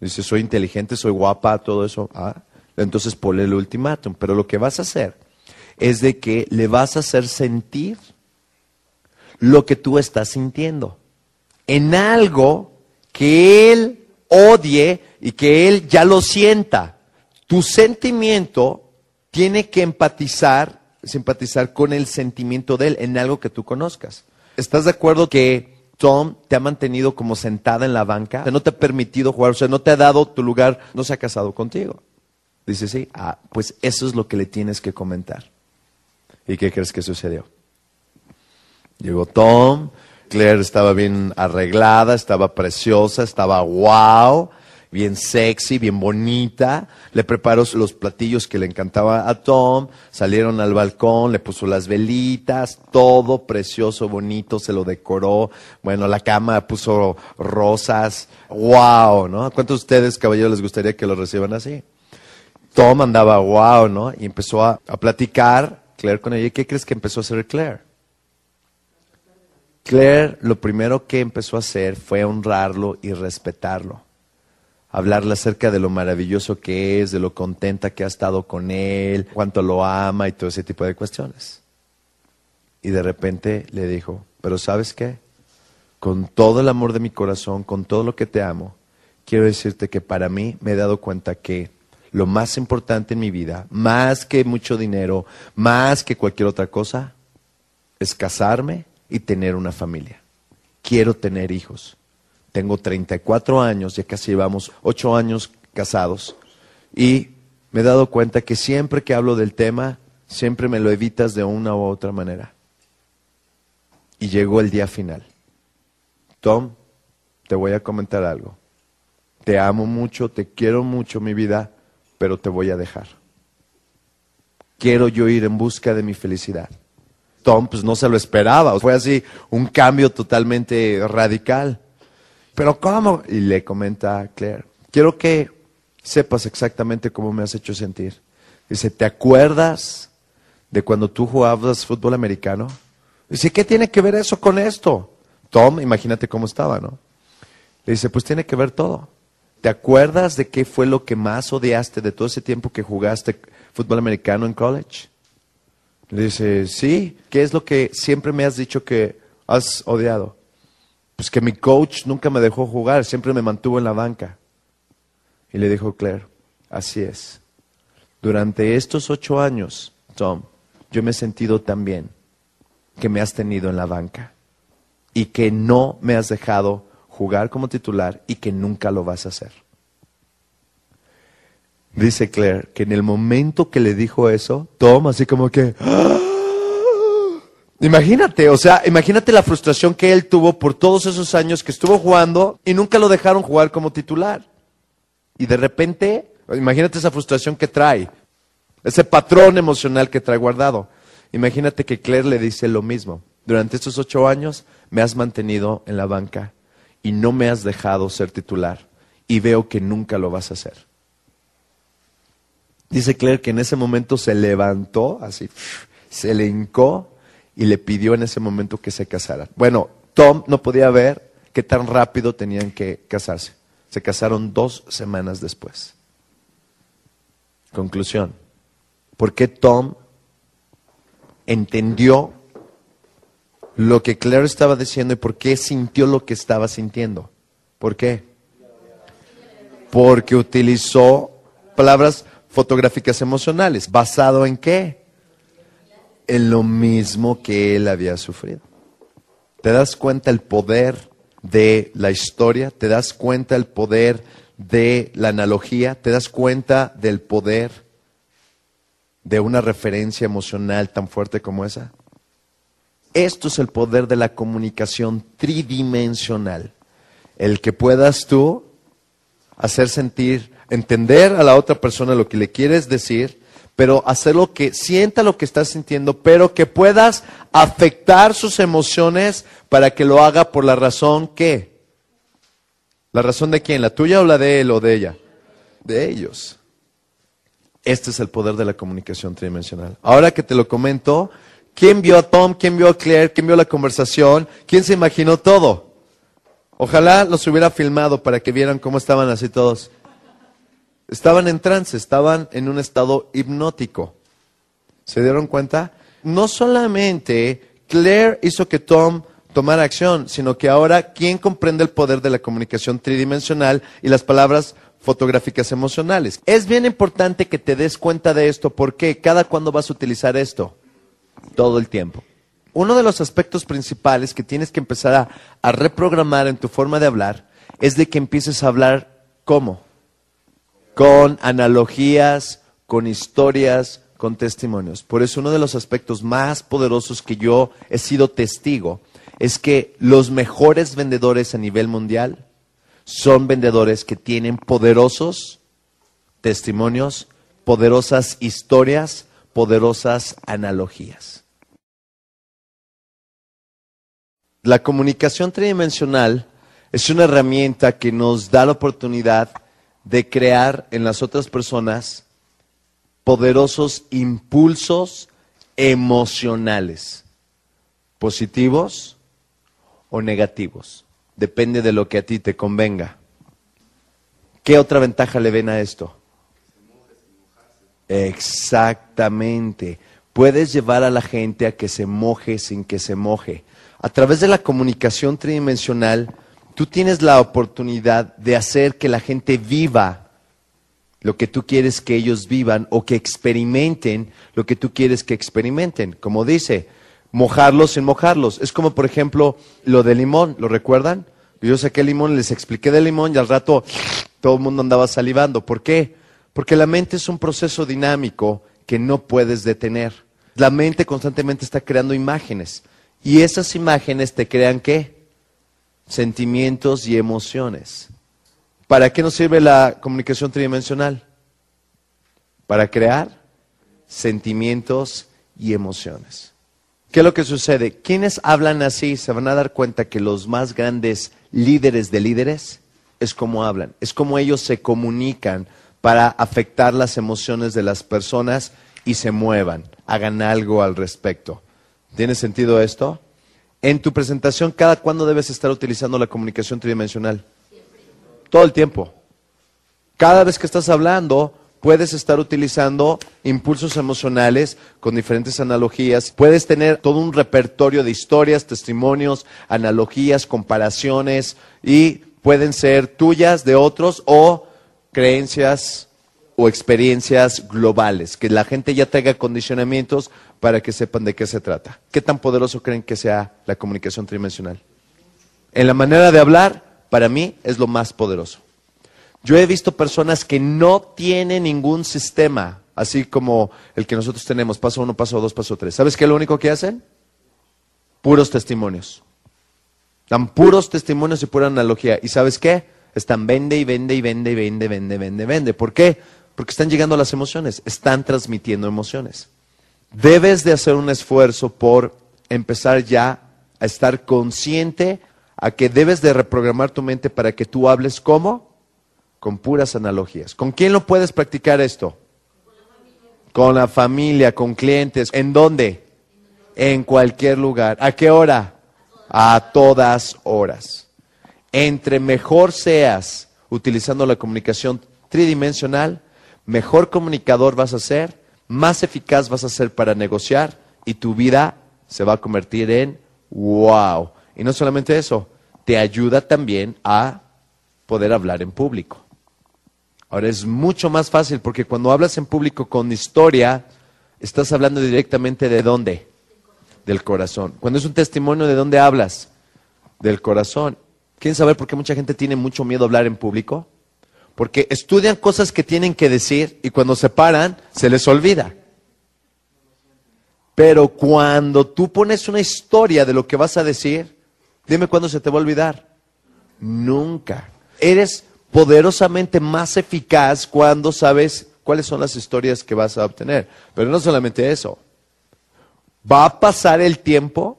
A: Dice, soy inteligente, soy guapa, todo eso. Ah, entonces ponle el ultimátum. Pero lo que vas a hacer es de que le vas a hacer sentir lo que tú estás sintiendo. En algo que él odie y que él ya lo sienta. Tu sentimiento tiene que empatizar simpatizar con el sentimiento de él en algo que tú conozcas. ¿Estás de acuerdo que Tom te ha mantenido como sentada en la banca? O sea, no te ha permitido jugar, o sea, no te ha dado tu lugar, no se ha casado contigo. Dice, sí, ah, pues eso es lo que le tienes que comentar. ¿Y qué crees que sucedió? Llegó Tom, Claire estaba bien arreglada, estaba preciosa, estaba wow, bien sexy, bien bonita. Le preparó los platillos que le encantaba a Tom. Salieron al balcón, le puso las velitas, todo precioso, bonito, se lo decoró. Bueno, la cama puso rosas. Wow, ¿no? ¿Cuántos de ustedes, caballeros, les gustaría que lo reciban así? Tom andaba wow, ¿no? Y empezó a, a platicar Claire con ella. ¿Y qué crees que empezó a hacer Claire? Claire lo primero que empezó a hacer fue honrarlo y respetarlo. Hablarle acerca de lo maravilloso que es, de lo contenta que ha estado con él, cuánto lo ama y todo ese tipo de cuestiones. Y de repente le dijo, pero ¿sabes qué? Con todo el amor de mi corazón, con todo lo que te amo, quiero decirte que para mí me he dado cuenta que lo más importante en mi vida, más que mucho dinero, más que cualquier otra cosa, es casarme y tener una familia. Quiero tener hijos. Tengo 34 años, ya casi llevamos 8 años casados y me he dado cuenta que siempre que hablo del tema, siempre me lo evitas de una u otra manera. Y llegó el día final. Tom, te voy a comentar algo. Te amo mucho, te quiero mucho, mi vida, pero te voy a dejar. Quiero yo ir en busca de mi felicidad. Tom pues no se lo esperaba, fue así un cambio totalmente radical. Pero ¿cómo? Y le comenta a Claire, quiero que sepas exactamente cómo me has hecho sentir. Dice, ¿te acuerdas de cuando tú jugabas fútbol americano? Dice, ¿qué tiene que ver eso con esto? Tom, imagínate cómo estaba, ¿no? Le dice, pues tiene que ver todo. ¿Te acuerdas de qué fue lo que más odiaste de todo ese tiempo que jugaste fútbol americano en college? Le dice, sí, ¿qué es lo que siempre me has dicho que has odiado? Pues que mi coach nunca me dejó jugar, siempre me mantuvo en la banca. Y le dijo Claire, así es. Durante estos ocho años, Tom, yo me he sentido tan bien que me has tenido en la banca y que no me has dejado jugar como titular y que nunca lo vas a hacer. Dice Claire que en el momento que le dijo eso, Tom así como que... ¡ah! Imagínate, o sea, imagínate la frustración que él tuvo por todos esos años que estuvo jugando y nunca lo dejaron jugar como titular. Y de repente, imagínate esa frustración que trae, ese patrón emocional que trae guardado. Imagínate que Claire le dice lo mismo. Durante estos ocho años me has mantenido en la banca y no me has dejado ser titular y veo que nunca lo vas a hacer. Dice Claire que en ese momento se levantó, así, se le hincó y le pidió en ese momento que se casaran. Bueno, Tom no podía ver qué tan rápido tenían que casarse. Se casaron dos semanas después. Conclusión. ¿Por qué Tom entendió lo que Claire estaba diciendo y por qué sintió lo que estaba sintiendo? ¿Por qué? Porque utilizó palabras fotográficas emocionales. ¿Basado en qué? En lo mismo que él había sufrido. ¿Te das cuenta el poder de la historia? ¿Te das cuenta el poder de la analogía? ¿Te das cuenta del poder de una referencia emocional tan fuerte como esa? Esto es el poder de la comunicación tridimensional. El que puedas tú hacer sentir entender a la otra persona lo que le quieres decir, pero hacerlo que sienta lo que estás sintiendo, pero que puedas afectar sus emociones para que lo haga por la razón que. ¿La razón de quién? ¿La tuya o la de él o de ella? De ellos. Este es el poder de la comunicación tridimensional. Ahora que te lo comento, ¿quién vio a Tom? ¿Quién vio a Claire? ¿Quién vio la conversación? ¿Quién se imaginó todo? Ojalá los hubiera filmado para que vieran cómo estaban así todos. Estaban en trance, estaban en un estado hipnótico. ¿Se dieron cuenta? No solamente Claire hizo que Tom tomara acción, sino que ahora, ¿quién comprende el poder de la comunicación tridimensional y las palabras fotográficas emocionales? Es bien importante que te des cuenta de esto, porque cada cuándo vas a utilizar esto. Todo el tiempo. Uno de los aspectos principales que tienes que empezar a, a reprogramar en tu forma de hablar es de que empieces a hablar ¿cómo? Con analogías, con historias, con testimonios. Por eso uno de los aspectos más poderosos que yo he sido testigo es que los mejores vendedores a nivel mundial son vendedores que tienen poderosos testimonios, poderosas historias, poderosas analogías. La comunicación tridimensional es una herramienta que nos da la oportunidad de crear en las otras personas poderosos impulsos emocionales, positivos o negativos. Depende de lo que a ti te convenga. ¿Qué otra ventaja le ven a esto? Exactamente. Puedes llevar a la gente a que se moje sin que se moje. A través de la comunicación tridimensional, tú tienes la oportunidad de hacer que la gente viva lo que tú quieres que ellos vivan o que experimenten lo que tú quieres que experimenten. Como dice, mojarlos sin mojarlos. Es como, por ejemplo, lo del limón, ¿lo recuerdan? Yo saqué el limón, les expliqué del limón y al rato todo el mundo andaba salivando. ¿Por qué? Porque la mente es un proceso dinámico que no puedes detener. La mente constantemente está creando imágenes y esas imágenes te crean qué? Sentimientos y emociones. ¿Para qué nos sirve la comunicación tridimensional? Para crear sentimientos y emociones. ¿Qué es lo que sucede? Quienes hablan así se van a dar cuenta que los más grandes líderes de líderes es como hablan, es como ellos se comunican para afectar las emociones de las personas y se muevan, hagan algo al respecto. ¿Tiene sentido esto? En tu presentación, ¿cada cuándo debes estar utilizando la comunicación tridimensional? Todo el tiempo. Cada vez que estás hablando, puedes estar utilizando impulsos emocionales con diferentes analogías. Puedes tener todo un repertorio de historias, testimonios, analogías, comparaciones y pueden ser tuyas, de otros o creencias o experiencias globales, que la gente ya tenga condicionamientos para que sepan de qué se trata. ¿Qué tan poderoso creen que sea la comunicación tridimensional? En la manera de hablar, para mí es lo más poderoso. Yo he visto personas que no tienen ningún sistema, así como el que nosotros tenemos, paso uno, paso dos, paso tres. ¿Sabes qué es lo único que hacen? Puros testimonios. Dan puros testimonios y pura analogía. ¿Y sabes qué? Están vende y vende y vende y vende, vende, vende, vende. ¿Por qué? Porque están llegando a las emociones, están transmitiendo emociones. Debes de hacer un esfuerzo por empezar ya a estar consciente a que debes de reprogramar tu mente para que tú hables como con puras analogías. ¿Con quién lo puedes practicar esto? Con la familia, con clientes. ¿En dónde? En cualquier lugar. ¿A qué hora? A todas horas. Entre mejor seas utilizando la comunicación tridimensional, mejor comunicador vas a ser, más eficaz vas a ser para negociar y tu vida se va a convertir en wow. Y no solamente eso, te ayuda también a poder hablar en público. Ahora es mucho más fácil porque cuando hablas en público con historia, estás hablando directamente de dónde? Del corazón. Cuando es un testimonio, ¿de dónde hablas? Del corazón. ¿Quieren saber por qué mucha gente tiene mucho miedo a hablar en público? Porque estudian cosas que tienen que decir y cuando se paran, se les olvida. Pero cuando tú pones una historia de lo que vas a decir, dime cuándo se te va a olvidar. Nunca. Eres poderosamente más eficaz cuando sabes cuáles son las historias que vas a obtener. Pero no solamente eso. Va a pasar el tiempo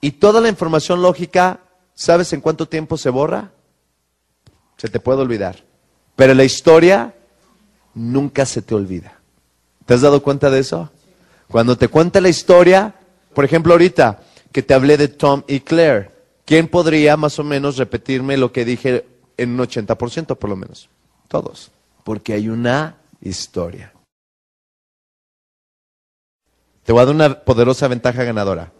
A: y toda la información lógica, ¿sabes en cuánto tiempo se borra? Se te puede olvidar. Pero la historia nunca se te olvida. ¿Te has dado cuenta de eso? Cuando te cuenta la historia, por ejemplo, ahorita que te hablé de Tom y Claire, ¿quién podría más o menos repetirme lo que dije en un 80% por lo menos? Todos. Porque hay una historia. Te voy a dar una poderosa ventaja ganadora.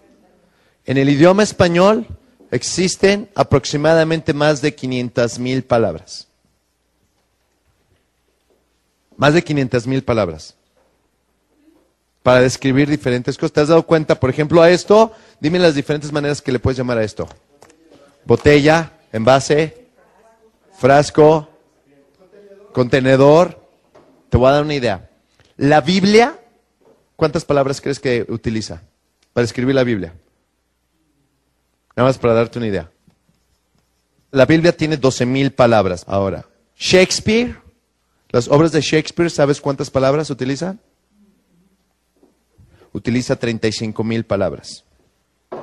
A: En el idioma español existen aproximadamente más de 500 mil palabras. Más de 500 mil palabras. para describir diferentes cosas. ¿Te has dado cuenta, por ejemplo, a esto? Dime las diferentes maneras que le puedes llamar a esto. Botella, envase, frasco, contenedor. Te voy a dar una idea. La Biblia, ¿cuántas palabras crees que utiliza para escribir la Biblia? Nada más para darte una idea. La Biblia tiene 12.000 palabras. Ahora, Shakespeare, las obras de Shakespeare, ¿sabes cuántas palabras utilizan? Utiliza 35.000 palabras.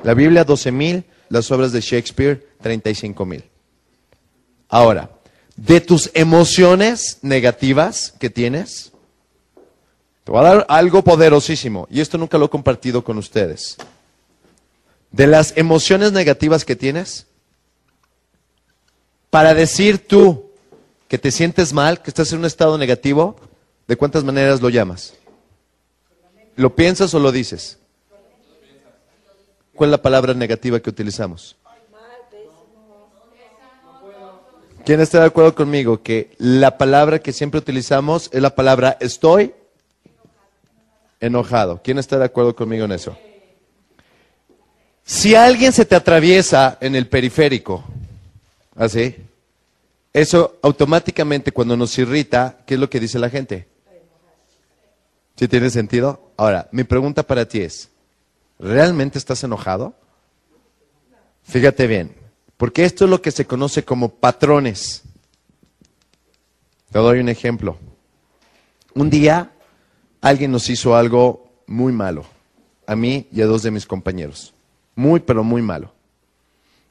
A: La Biblia 12.000, las obras de Shakespeare 35.000. Ahora, de tus emociones negativas que tienes, te voy a dar algo poderosísimo, y esto nunca lo he compartido con ustedes. De las emociones negativas que tienes, para decir tú que te sientes mal, que estás en un estado negativo, ¿de cuántas maneras lo llamas? ¿Lo piensas o lo dices? ¿Cuál es la palabra negativa que utilizamos? ¿Quién está de acuerdo conmigo que la palabra que siempre utilizamos es la palabra estoy enojado? ¿Quién está de acuerdo conmigo en eso? Si alguien se te atraviesa en el periférico, así, eso automáticamente cuando nos irrita, ¿qué es lo que dice la gente? ¿Sí tiene sentido? Ahora, mi pregunta para ti es, ¿realmente estás enojado? Fíjate bien, porque esto es lo que se conoce como patrones. Te doy un ejemplo. Un día alguien nos hizo algo muy malo, a mí y a dos de mis compañeros. Muy, pero muy malo.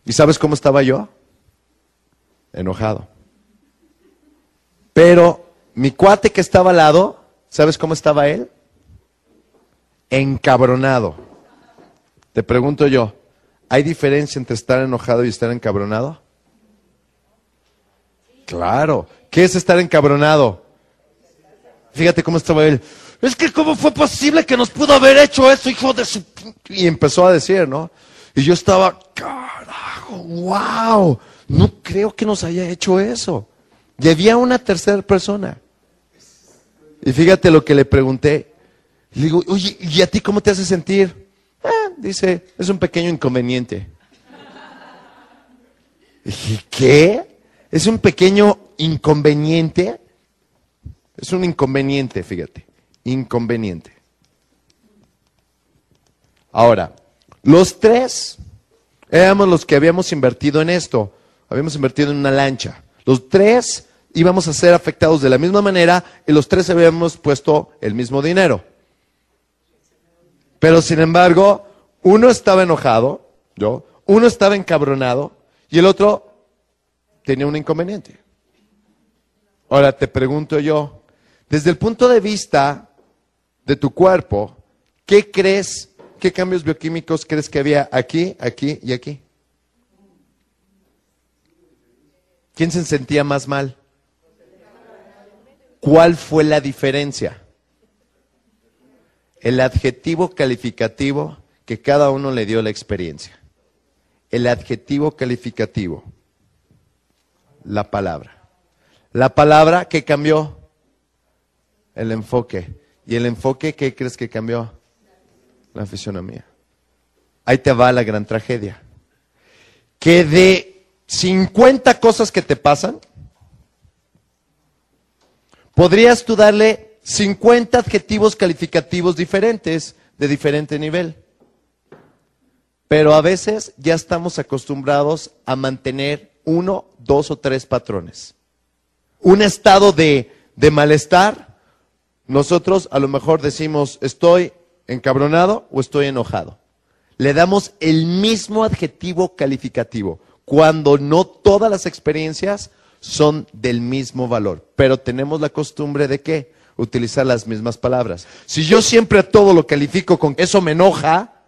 A: ¿Y sabes cómo estaba yo? Enojado. Pero mi cuate que estaba al lado, ¿sabes cómo estaba él? Encabronado. Te pregunto yo, ¿hay diferencia entre estar enojado y estar encabronado? Claro. ¿Qué es estar encabronado? Fíjate cómo estaba él. Es que cómo fue posible que nos pudo haber hecho eso, hijo de su... Y empezó a decir, ¿no? Y yo estaba, carajo, wow, no creo que nos haya hecho eso. Y había una tercera persona. Y fíjate lo que le pregunté. Le digo, oye, ¿y a ti cómo te hace sentir? Ah, dice, es un pequeño inconveniente. dije, ¿qué? ¿Es un pequeño inconveniente? Es un inconveniente, fíjate inconveniente. Ahora, los tres éramos los que habíamos invertido en esto. Habíamos invertido en una lancha. Los tres íbamos a ser afectados de la misma manera y los tres habíamos puesto el mismo dinero. Pero sin embargo, uno estaba enojado, yo, uno estaba encabronado y el otro tenía un inconveniente. Ahora te pregunto yo, desde el punto de vista de tu cuerpo, ¿qué crees, qué cambios bioquímicos crees que había aquí, aquí y aquí? ¿Quién se sentía más mal? ¿Cuál fue la diferencia? El adjetivo calificativo que cada uno le dio la experiencia. El adjetivo calificativo. La palabra. La palabra que cambió el enfoque. ¿Y el enfoque qué crees que cambió? La fisionomía. Ahí te va la gran tragedia. Que de 50 cosas que te pasan, podrías tú darle 50 adjetivos calificativos diferentes de diferente nivel. Pero a veces ya estamos acostumbrados a mantener uno, dos o tres patrones. Un estado de, de malestar nosotros a lo mejor decimos estoy encabronado o estoy enojado. Le damos el mismo adjetivo calificativo, cuando no todas las experiencias son del mismo valor, pero tenemos la costumbre de qué? Utilizar las mismas palabras. Si yo siempre a todo lo califico con eso me enoja,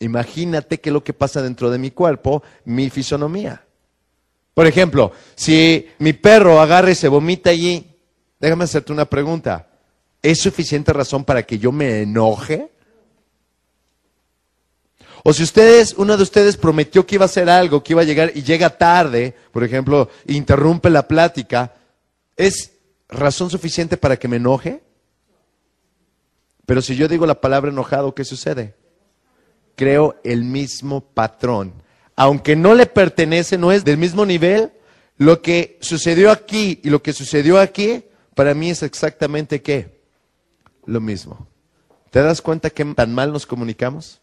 A: imagínate qué es lo que pasa dentro de mi cuerpo, mi fisonomía. Por ejemplo, si mi perro agarra y se vomita allí, Déjame hacerte una pregunta. ¿Es suficiente razón para que yo me enoje? O si ustedes, uno de ustedes prometió que iba a hacer algo, que iba a llegar y llega tarde, por ejemplo, interrumpe la plática, ¿es razón suficiente para que me enoje? Pero si yo digo la palabra enojado, ¿qué sucede? Creo el mismo patrón. Aunque no le pertenece, no es del mismo nivel, lo que sucedió aquí y lo que sucedió aquí, para mí es exactamente qué? Lo mismo. ¿Te das cuenta que tan mal nos comunicamos?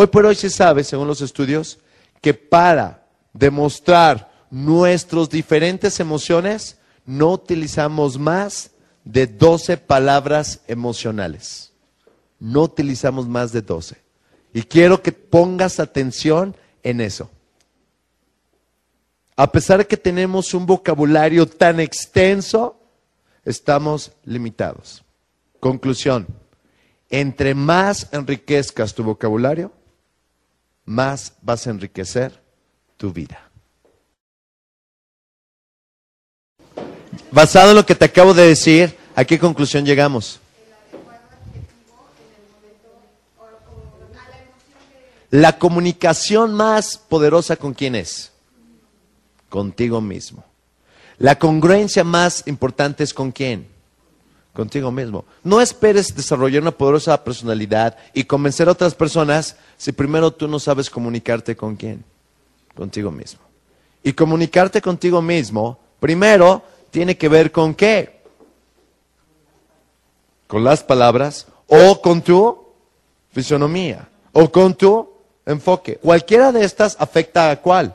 A: Hoy por hoy se sabe, según los estudios, que para demostrar nuestras diferentes emociones, no utilizamos más de 12 palabras emocionales. No utilizamos más de 12. Y quiero que pongas atención en eso. A pesar de que tenemos un vocabulario tan extenso, estamos limitados. Conclusión, entre más enriquezcas tu vocabulario, más vas a enriquecer tu vida. Basado en lo que te acabo de decir, ¿a qué conclusión llegamos? La comunicación más poderosa con quién es? Contigo mismo. La congruencia más importante es con quién? Contigo mismo. No esperes desarrollar una poderosa personalidad y convencer a otras personas si primero tú no sabes comunicarte con quién? Contigo mismo. Y comunicarte contigo mismo, primero, tiene que ver con qué? Con las palabras o con tu fisonomía o con tu enfoque. Cualquiera de estas afecta a cuál?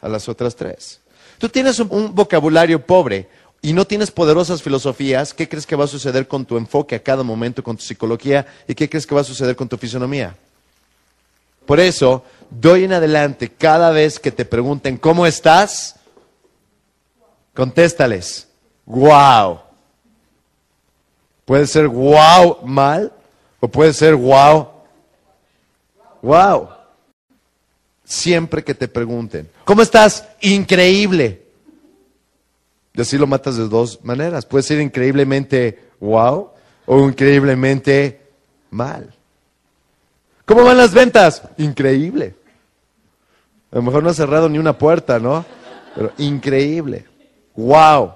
A: A las otras tres. Tú tienes un, un, vocabulario pobre y no tienes poderosas filosofías, ¿qué crees que va a suceder con tu enfoque a cada momento, con tu psicología? ¿Y qué crees que va a suceder con tu fisonomía? Por eso, doy en adelante, cada vez que te pregunten cómo estás, contéstales, wow. Puede ser wow mal o puede ser wow, wow. Siempre que te pregunten, ¿cómo estás? Increíble. Y así lo matas de dos maneras. Puede ser increíblemente wow o increíblemente mal. ¿Cómo van las ventas? Increíble. A lo mejor no ha cerrado ni una puerta, ¿no? Pero increíble. Wow.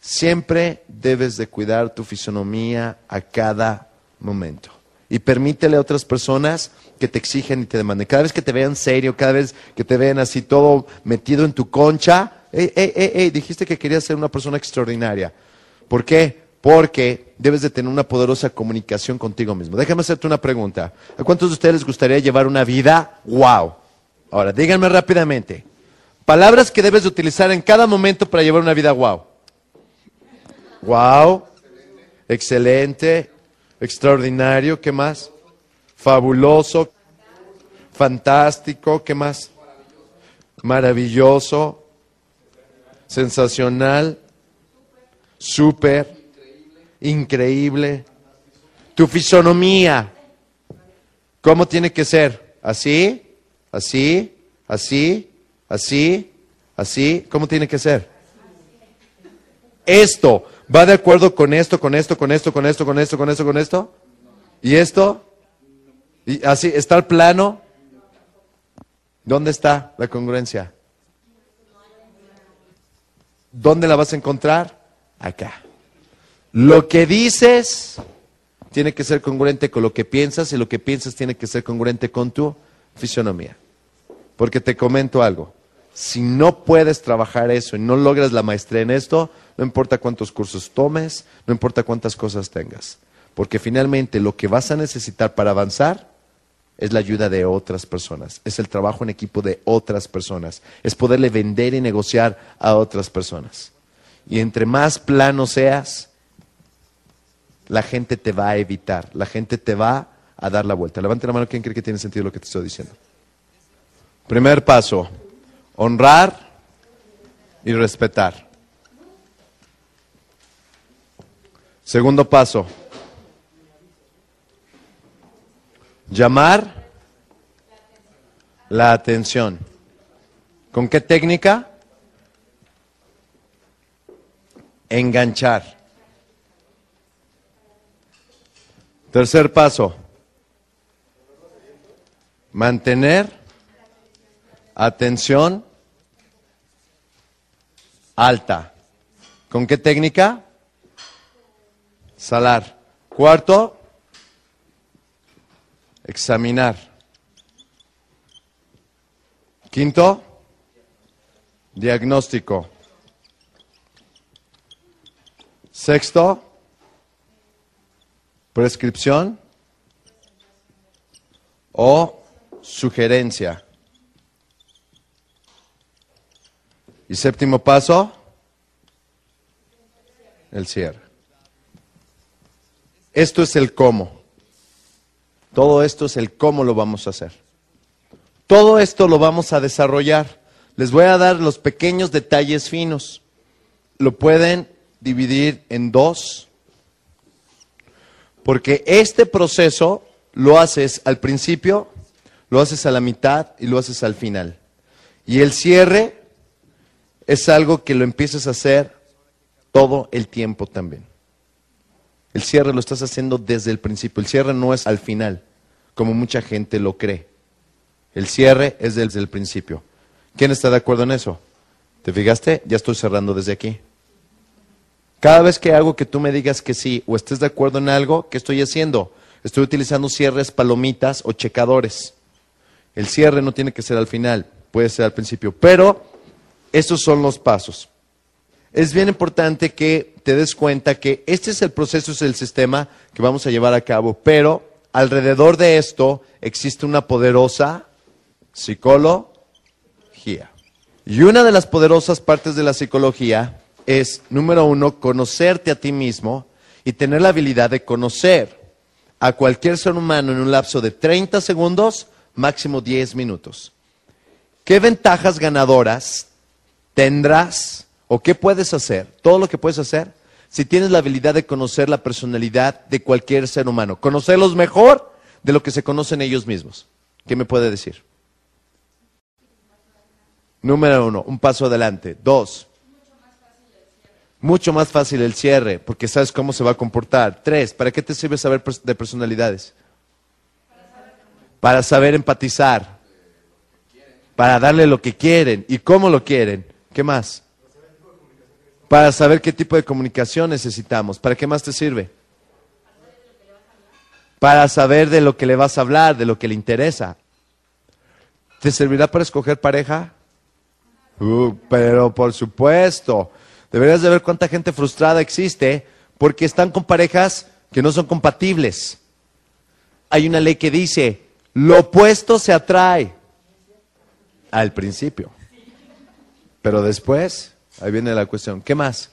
A: Siempre debes de cuidar tu fisonomía a cada momento. Y permítele a otras personas que te exigen y te demanden. Cada vez que te vean serio, cada vez que te vean así todo metido en tu concha, hey, hey, hey, dijiste que querías ser una persona extraordinaria. ¿Por qué? Porque debes de tener una poderosa comunicación contigo mismo. Déjame hacerte una pregunta. ¿A cuántos de ustedes les gustaría llevar una vida wow? Ahora, díganme rápidamente. Palabras que debes de utilizar en cada momento para llevar una vida wow. Wow. Excelente. Extraordinario. ¿Qué más? Fabuloso. Fantástico. ¿Qué más? Maravilloso. Sensacional. Súper increíble. Tu fisonomía, ¿cómo tiene que ser? ¿Así? ¿Así? ¿Así? ¿Así? ¿Así? ¿Cómo tiene que ser? Esto, ¿va de acuerdo con esto, con esto, con esto, con esto, con esto, con esto, con esto? ¿Y esto? ¿Y así? ¿Está el plano? ¿Dónde está la congruencia? ¿Dónde la vas a encontrar? Acá. Lo que dices tiene que ser congruente con lo que piensas y lo que piensas tiene que ser congruente con tu fisionomía. Porque te comento algo, si no puedes trabajar eso y no logras la maestría en esto, no importa cuántos cursos tomes, no importa cuántas cosas tengas. Porque finalmente lo que vas a necesitar para avanzar es la ayuda de otras personas, es el trabajo en equipo de otras personas, es poderle vender y negociar a otras personas. Y entre más plano seas, la gente te va a evitar, la gente te va a dar la vuelta. Levante la mano, ¿quién cree que tiene sentido lo que te estoy diciendo? Primer paso, honrar y respetar. Segundo paso, llamar la atención. ¿Con qué técnica? Enganchar. Tercer paso, mantener atención alta. ¿Con qué técnica? Salar. Cuarto, examinar. Quinto, diagnóstico. Sexto, prescripción o sugerencia. Y séptimo paso, el cierre. Esto es el cómo. Todo esto es el cómo lo vamos a hacer. Todo esto lo vamos a desarrollar. Les voy a dar los pequeños detalles finos. Lo pueden dividir en dos, porque este proceso lo haces al principio, lo haces a la mitad y lo haces al final. Y el cierre es algo que lo empiezas a hacer todo el tiempo también. El cierre lo estás haciendo desde el principio. El cierre no es al final, como mucha gente lo cree. El cierre es desde el principio. ¿Quién está de acuerdo en eso? ¿Te fijaste? Ya estoy cerrando desde aquí. Cada vez que hago que tú me digas que sí o estés de acuerdo en algo, ¿qué estoy haciendo? Estoy utilizando cierres, palomitas o checadores. El cierre no tiene que ser al final, puede ser al principio. Pero estos son los pasos. Es bien importante que te des cuenta que este es el proceso, es el sistema que vamos a llevar a cabo, pero alrededor de esto existe una poderosa psicología. Y una de las poderosas partes de la psicología es, número uno, conocerte a ti mismo y tener la habilidad de conocer a cualquier ser humano en un lapso de 30 segundos, máximo 10 minutos. ¿Qué ventajas ganadoras tendrás o qué puedes hacer? Todo lo que puedes hacer si tienes la habilidad de conocer la personalidad de cualquier ser humano. Conocerlos mejor de lo que se conocen ellos mismos. ¿Qué me puede decir? Número uno, un paso adelante. Dos, mucho más fácil el cierre, porque sabes cómo se va a comportar. Tres, ¿para qué te sirve saber de personalidades? Para saber empatizar. Para darle lo que quieren y cómo lo quieren. ¿Qué más? Para saber qué tipo de comunicación necesitamos. ¿Para qué más te sirve? Para saber de lo que le vas a hablar, de lo que le interesa. ¿Te servirá para escoger pareja? Uh, pero por supuesto. Deberías de ver cuánta gente frustrada existe porque están con parejas que no son compatibles. Hay una ley que dice, lo opuesto se atrae al principio. Pero después, ahí viene la cuestión, ¿qué más?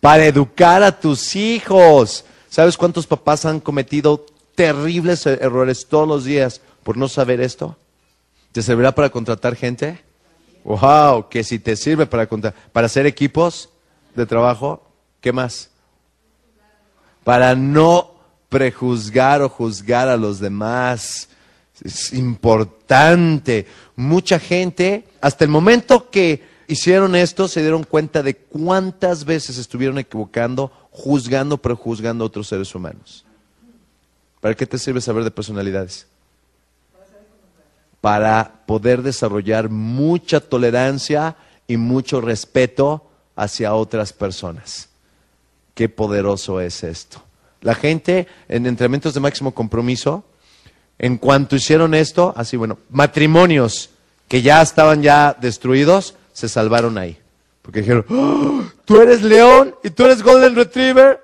A: Para educar a tus hijos. ¿Sabes cuántos papás han cometido terribles errores todos los días por no saber esto? ¿Te servirá para contratar gente? Wow, que si te sirve para, para hacer equipos de trabajo, ¿qué más? Para no prejuzgar o juzgar a los demás. Es importante. Mucha gente, hasta el momento que hicieron esto, se dieron cuenta de cuántas veces estuvieron equivocando, juzgando, prejuzgando a otros seres humanos. ¿Para qué te sirve saber de personalidades? para poder desarrollar mucha tolerancia y mucho respeto hacia otras personas. Qué poderoso es esto. La gente en entrenamientos de máximo compromiso, en cuanto hicieron esto, así bueno, matrimonios que ya estaban ya destruidos, se salvaron ahí. Porque dijeron, ¡Oh! tú eres león y tú eres golden retriever.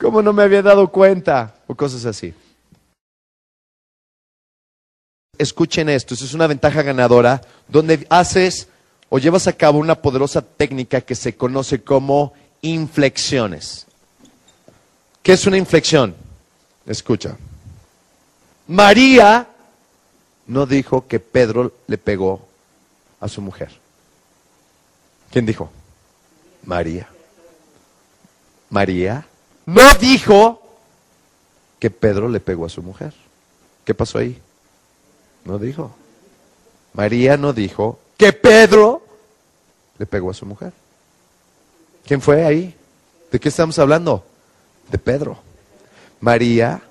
A: ¿Cómo no me había dado cuenta? O cosas así. Escuchen esto, es una ventaja ganadora donde haces o llevas a cabo una poderosa técnica que se conoce como inflexiones. ¿Qué es una inflexión? Escucha. María no dijo que Pedro le pegó a su mujer. ¿Quién dijo? María. María no dijo que Pedro le pegó a su mujer. ¿Qué pasó ahí? No dijo. María no dijo que Pedro le pegó a su mujer. ¿Quién fue ahí? ¿De qué estamos hablando? De Pedro. María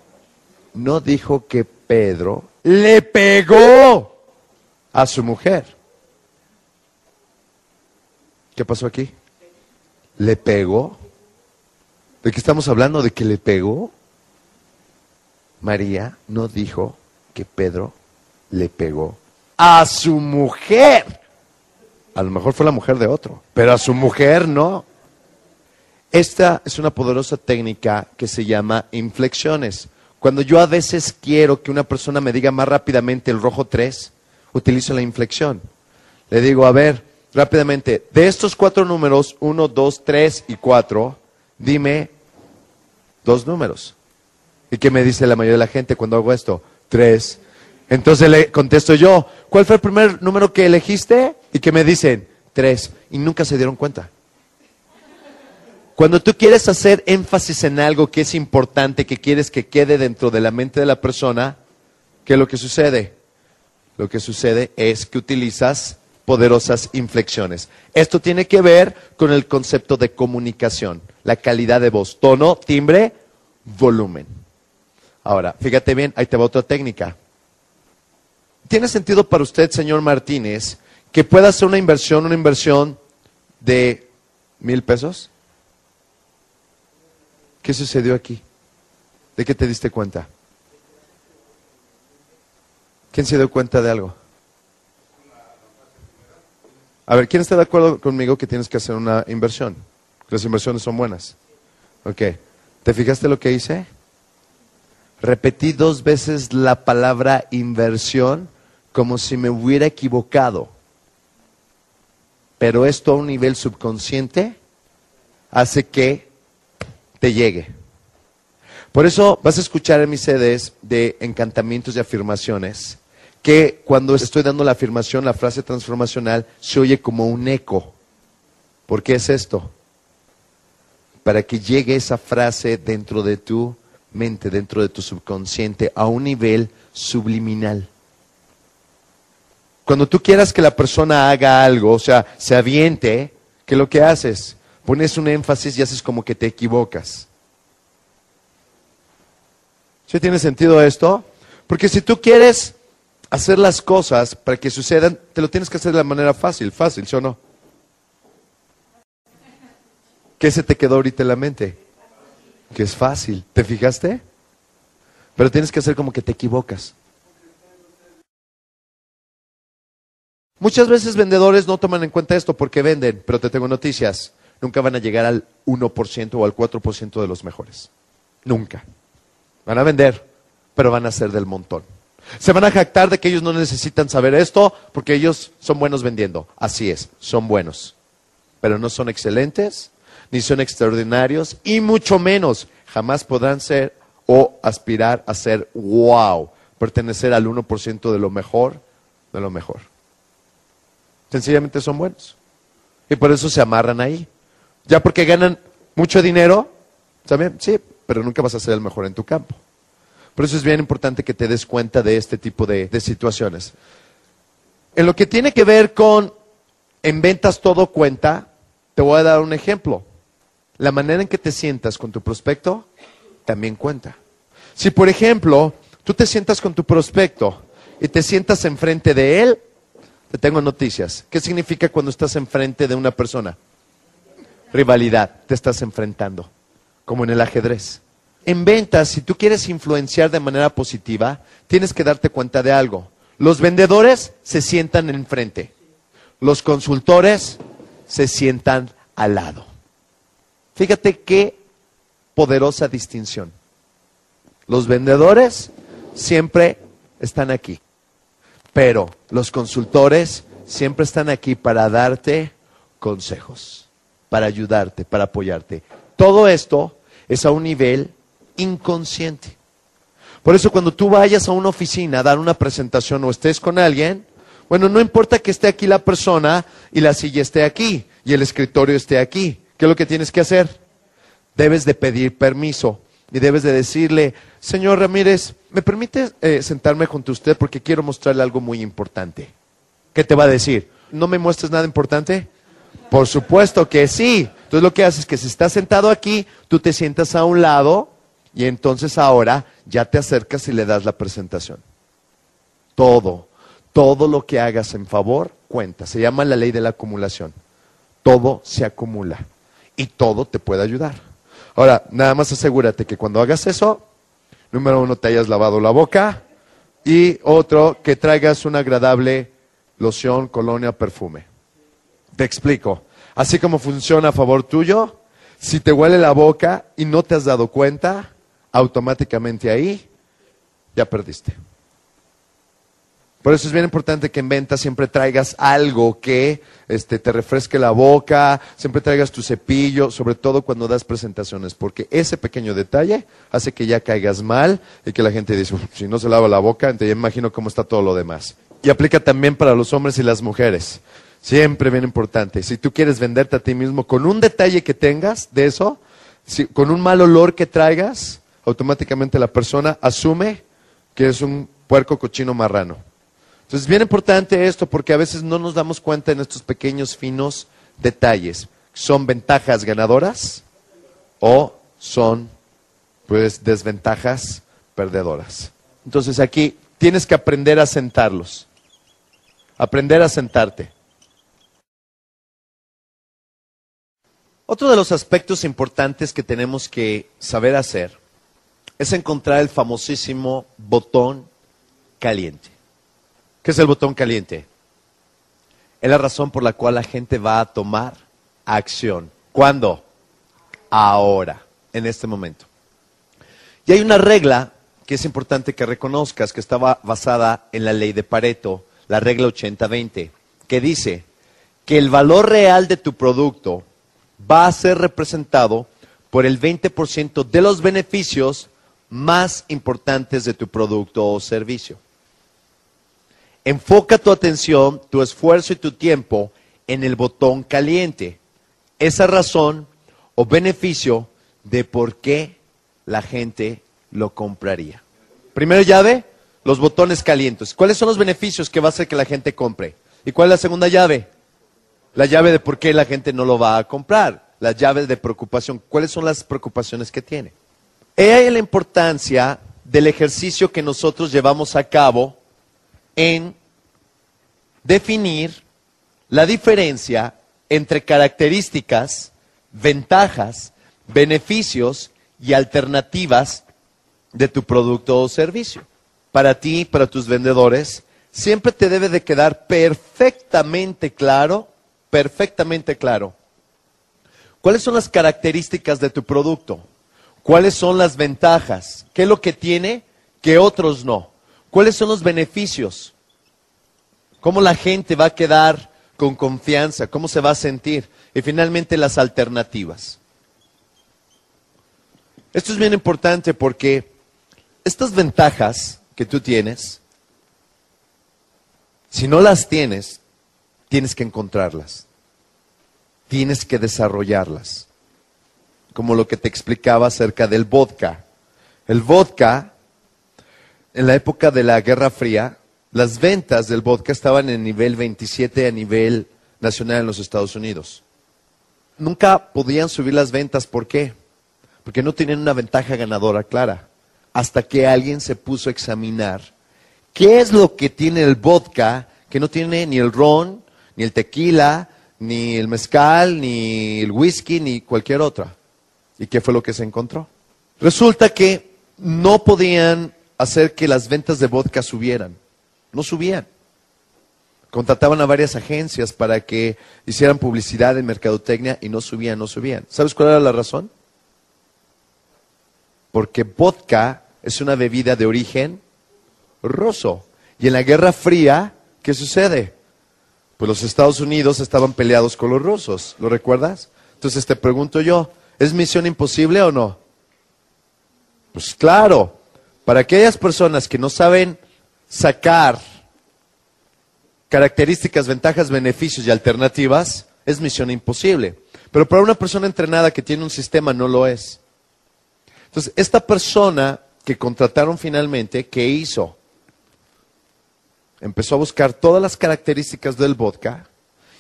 A: no dijo que Pedro le pegó a su mujer. ¿Qué pasó aquí? Le pegó ¿De qué estamos hablando? ¿De que le pegó? María no dijo que Pedro le pegó a su mujer. A lo mejor fue la mujer de otro, pero a su mujer no. Esta es una poderosa técnica que se llama inflexiones. Cuando yo a veces quiero que una persona me diga más rápidamente el rojo 3, utilizo la inflexión. Le digo, a ver, rápidamente, de estos cuatro números, 1, 2, 3 y 4, dime dos números. ¿Y qué me dice la mayoría de la gente cuando hago esto? Tres. Entonces le contesto yo, ¿cuál fue el primer número que elegiste? Y que me dicen, tres. Y nunca se dieron cuenta. Cuando tú quieres hacer énfasis en algo que es importante, que quieres que quede dentro de la mente de la persona, ¿qué es lo que sucede? Lo que sucede es que utilizas poderosas inflexiones. Esto tiene que ver con el concepto de comunicación, la calidad de voz, tono, timbre, volumen. Ahora, fíjate bien, ahí te va otra técnica. ¿Tiene sentido para usted, señor Martínez, que pueda hacer una inversión, una inversión de mil pesos? ¿Qué sucedió aquí? ¿De qué te diste cuenta? ¿Quién se dio cuenta de algo? A ver, ¿quién está de acuerdo conmigo que tienes que hacer una inversión? Las inversiones son buenas. Ok. ¿Te fijaste lo que hice? Repetí dos veces la palabra inversión como si me hubiera equivocado. Pero esto a un nivel subconsciente hace que te llegue. Por eso vas a escuchar en mis CDs de encantamientos y afirmaciones que cuando estoy dando la afirmación, la frase transformacional, se oye como un eco. ¿Por qué es esto? Para que llegue esa frase dentro de tu mente, dentro de tu subconsciente, a un nivel subliminal. Cuando tú quieras que la persona haga algo, o sea, se aviente, ¿qué lo que haces? Pones un énfasis y haces como que te equivocas. ¿Sí tiene sentido esto? Porque si tú quieres hacer las cosas para que sucedan, te lo tienes que hacer de la manera fácil, fácil, ¿sí o no? ¿Qué se te quedó ahorita en la mente? Que es fácil, ¿te fijaste? Pero tienes que hacer como que te equivocas. Muchas veces vendedores no toman en cuenta esto porque venden, pero te tengo noticias, nunca van a llegar al 1% o al 4% de los mejores. Nunca. Van a vender, pero van a ser del montón. Se van a jactar de que ellos no necesitan saber esto porque ellos son buenos vendiendo. Así es, son buenos. Pero no son excelentes, ni son extraordinarios, y mucho menos jamás podrán ser o aspirar a ser wow, pertenecer al 1% de lo mejor, de lo mejor. Sencillamente son buenos. Y por eso se amarran ahí. Ya porque ganan mucho dinero, ¿saben? Sí, pero nunca vas a ser el mejor en tu campo. Por eso es bien importante que te des cuenta de este tipo de, situaciones. En lo que tiene que ver con en ventas todo cuenta, te voy a dar un ejemplo. La manera en que te sientas con tu prospecto también cuenta. Si, por ejemplo, tú te sientas con tu prospecto y te sientas enfrente de él, te tengo noticias. ¿Qué significa cuando estás enfrente de una persona? Rivalidad, te estás enfrentando, como en el ajedrez. En ventas, si tú quieres influenciar de manera positiva, tienes que darte cuenta de algo. Los vendedores se sientan enfrente. Los consultores se sientan al lado. Fíjate qué poderosa distinción. Los vendedores siempre están aquí, pero los consultores siempre están aquí para darte consejos, para ayudarte, para apoyarte. Todo esto es a un nivel inconsciente. Por eso cuando tú vayas a una oficina a dar una presentación o estés con alguien, bueno, no importa que esté aquí la persona y la silla esté aquí y el escritorio esté aquí. ¿Qué es lo que tienes que hacer? Debes de pedir permiso y debes de decirle, señor Ramírez, ¿me permite eh, sentarme junto a usted porque quiero mostrarle algo muy importante? ¿Qué te va a decir? ¿No me muestres nada importante? Por supuesto que sí. Entonces lo que haces es que si estás sentado aquí, tú te sientas a un lado y entonces ahora ya te acercas y le das la presentación. Todo, todo lo que hagas en favor cuenta. Se llama la ley de la acumulación. Todo se acumula y todo te puede ayudar. Ahora, nada más asegúrate que cuando hagas eso, número uno, te hayas lavado la boca y otro, que traigas una agradable loción, colonia, perfume. Te explico. Así como funciona a favor tuyo, si te huele la boca y no te has dado cuenta, automáticamente ahí ya perdiste. Por eso es bien importante que en venta siempre traigas algo que este, te refresque la boca, siempre traigas tu cepillo, sobre todo cuando das presentaciones, porque ese pequeño detalle hace que ya caigas mal y que la gente dice, si no se lava la boca, entonces ya imagino cómo está todo lo demás. Y aplica también para los hombres y las mujeres. Siempre bien importante. Si tú quieres venderte a ti mismo con un detalle que tengas de eso, con un mal olor que traigas, automáticamente la persona asume que es un puerco cochino marrano. Entonces, es bien importante esto porque a veces no nos damos cuenta en estos pequeños, finos detalles. ¿Son ventajas ganadoras o son, pues, desventajas perdedoras? Entonces, aquí tienes que aprender a sentarlos. Aprender a sentarte. Otro de los aspectos importantes que tenemos que saber hacer es encontrar el famosísimo botón caliente. ¿Qué es el botón caliente? Es la razón por la cual la gente va a tomar acción. ¿Cuándo? Ahora, en este momento. Y hay una regla que es importante que reconozcas, que estaba basada en la ley de Pareto, la regla 80-20, que dice que el valor real de tu producto va a ser representado por el 20% de los beneficios más importantes de tu producto o servicio. Enfoca tu atención, tu esfuerzo y tu tiempo en el botón caliente. Esa razón o beneficio de por qué la gente lo compraría. Primera llave, los botones calientes. ¿Cuáles son los beneficios que va a hacer que la gente compre? ¿Y cuál es la segunda llave? La llave de por qué la gente no lo va a comprar. La llave de preocupación. ¿Cuáles son las preocupaciones que tiene? He la importancia del ejercicio que nosotros llevamos a cabo en definir la diferencia entre características, ventajas, beneficios y alternativas de tu producto o servicio. Para ti, para tus vendedores, siempre te debe de quedar perfectamente claro, perfectamente claro, cuáles son las características de tu producto, cuáles son las ventajas, qué es lo que tiene que otros no. ¿Cuáles son los beneficios? ¿Cómo la gente va a quedar con confianza? ¿Cómo se va a sentir? Y finalmente las alternativas. Esto es bien importante porque estas ventajas que tú tienes, si no las tienes, tienes que encontrarlas. Tienes que desarrollarlas. Como lo que te explicaba acerca del vodka. El vodka en la época de la Guerra Fría, las ventas del vodka estaban en nivel 27 a nivel nacional en los Estados Unidos. Nunca podían subir las ventas, ¿por qué? Porque no tenían una ventaja ganadora clara. Hasta que alguien se puso a examinar qué es lo que tiene el vodka que no tiene ni el ron, ni el tequila, ni el mezcal, ni el whisky, ni cualquier otra. ¿Y qué fue lo que se encontró? Resulta que no podían hacer que las ventas de vodka subieran. No subían. Contrataban a varias agencias para que hicieran publicidad en mercadotecnia y no subían, no subían. ¿Sabes cuál era la razón? Porque vodka es una bebida de origen ruso. Y en la Guerra Fría, ¿qué sucede? Pues los Estados Unidos estaban peleados con los rusos, ¿lo recuerdas? Entonces te pregunto yo, ¿es misión imposible o no? Pues claro, para aquellas personas que no saben sacar características, ventajas, beneficios y alternativas, es misión imposible. Pero para una persona entrenada que tiene un sistema no lo es. Entonces, esta persona que contrataron finalmente, ¿qué hizo? Empezó a buscar todas las características del vodka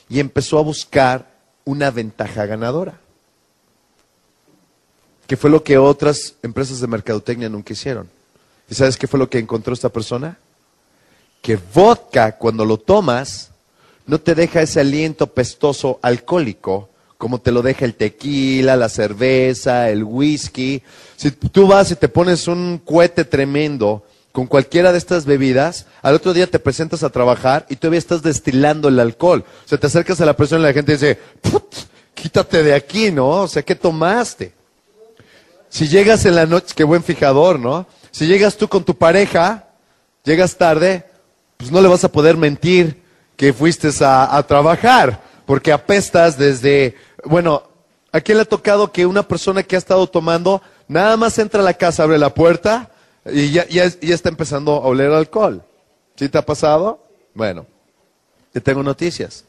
A: y empezó a buscar una ventaja ganadora. Que fue lo que otras empresas de mercadotecnia nunca hicieron. ¿Y sabes qué fue lo que encontró esta persona? Que vodka, cuando lo tomas, no te deja ese aliento pestoso alcohólico como te lo deja el tequila, la cerveza, el whisky. Si tú vas y te pones un cohete tremendo con cualquiera de estas bebidas, al otro día te presentas a trabajar y todavía estás destilando el alcohol. O sea, te acercas a la persona y la gente dice, quítate de aquí, ¿no? O sea, ¿qué tomaste? Si llegas en la noche, qué buen fijador, ¿no? Si llegas tú con tu pareja, llegas tarde, pues no le vas a poder mentir que fuiste a, trabajar, porque apestas desde, bueno, ¿a quién le ha tocado que una persona que ha estado tomando, nada más entra a la casa, abre la puerta, y ya, ya, ya está empezando a oler alcohol. ¿Sí te ha pasado? Bueno, te tengo noticias.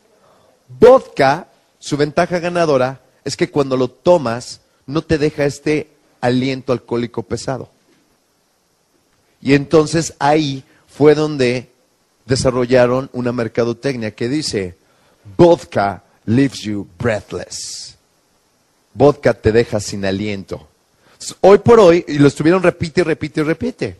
A: Vodka, su ventaja ganadora es que cuando lo tomas no te deja este aliento alcohólico pesado. Y entonces ahí fue donde desarrollaron una mercadotecnia que dice, vodka leaves you breathless. Vodka te deja sin aliento. Hoy por hoy, y lo estuvieron repite, repite, repite.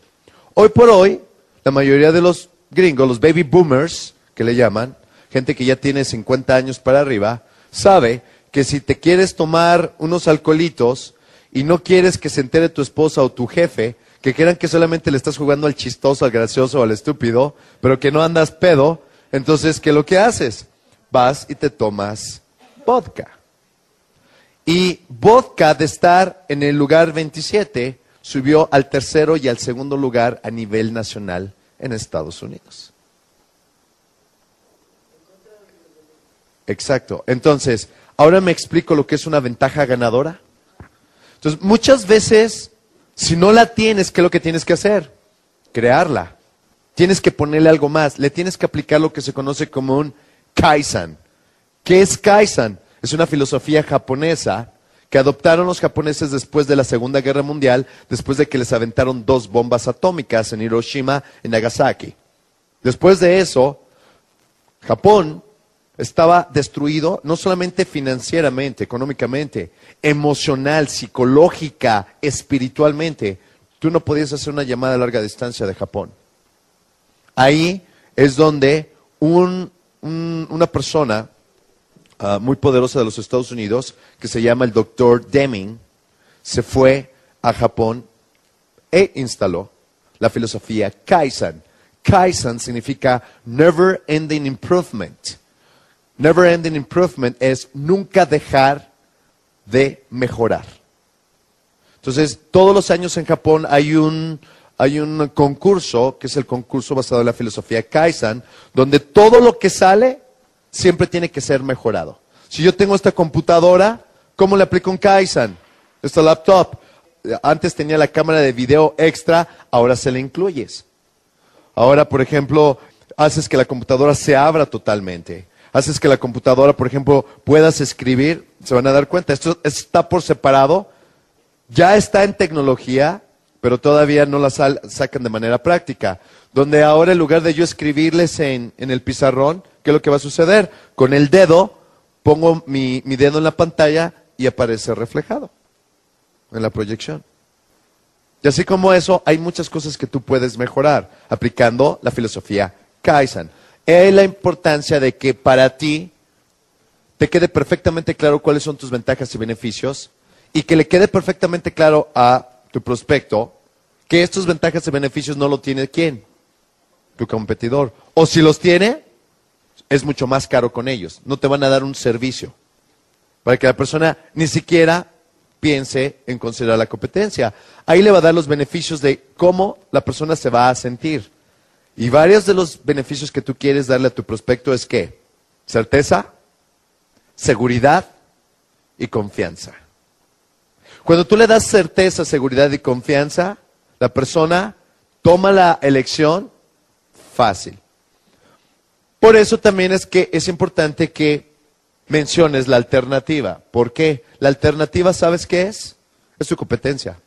A: Hoy por hoy, la mayoría de los gringos, los baby boomers, que le llaman, gente que ya tiene 50 años para arriba, sabe que si te quieres tomar unos alcoholitos y no quieres que se entere tu esposa o tu jefe, que crean que solamente le estás jugando al chistoso, al gracioso, al estúpido, pero que no andas pedo, entonces, ¿qué es lo que haces? Vas y te tomas vodka. Y vodka de estar en el lugar 27 subió al tercero y al segundo lugar a nivel nacional en Estados Unidos. Exacto. Entonces, ahora me explico lo que es una ventaja ganadora. Entonces, muchas veces, si no la tienes, ¿qué es lo que tienes que hacer? Crearla. Tienes que ponerle algo más. Le tienes que aplicar lo que se conoce como un kaizen. ¿Qué es kaizen? Es una filosofía japonesa que adoptaron los japoneses después de la Segunda Guerra Mundial, después de que les aventaron dos bombas atómicas en Hiroshima y Nagasaki. Después de eso, Japón estaba destruido no solamente financieramente, económicamente, emocional, psicológica, espiritualmente. Tú no podías hacer una llamada a larga distancia de Japón. Ahí es donde un, un, una persona uh, muy poderosa de los Estados Unidos, que se llama el doctor Deming, se fue a Japón e instaló la filosofía Kaizen. Kaizen significa Never Ending Improvement. Never Ending Improvement es nunca dejar de mejorar. Entonces, todos los años en Japón hay un, hay un concurso, que es el concurso basado en la filosofía Kaizen, donde todo lo que sale siempre tiene que ser mejorado. Si yo tengo esta computadora, ¿cómo le aplico un Kaizen? Esta laptop. Antes tenía la cámara de video extra, ahora se le incluyes. Ahora, por ejemplo, haces que la computadora se abra totalmente. Haces que la computadora, por ejemplo, puedas escribir. Se van a dar cuenta, esto está por separado. Ya está en tecnología, pero todavía no la sacan de manera práctica. Donde ahora en lugar de yo escribirles en, en el pizarrón, ¿qué es lo que va a suceder? Con el dedo pongo mi, mi dedo en la pantalla y aparece reflejado en la proyección. Y así como eso, hay muchas cosas que tú puedes mejorar aplicando la filosofía Kaizen. Es la importancia de que para ti te quede perfectamente claro cuáles son tus ventajas y beneficios y que le quede perfectamente claro a tu prospecto que estos ventajas y beneficios no lo tiene quién? Tu competidor. O si los tiene, es mucho más caro con ellos. No te van a dar un servicio. Para que la persona ni siquiera piense en considerar la competencia. Ahí le va a dar los beneficios de cómo la persona se va a sentir. Y varios de los beneficios que tú quieres darle a tu prospecto es que certeza, seguridad y confianza. Cuando tú le das certeza, seguridad y confianza, la persona toma la elección fácil. Por eso también es que es importante que menciones la alternativa. ¿Por qué? La alternativa, ¿sabes qué es? Es su competencia.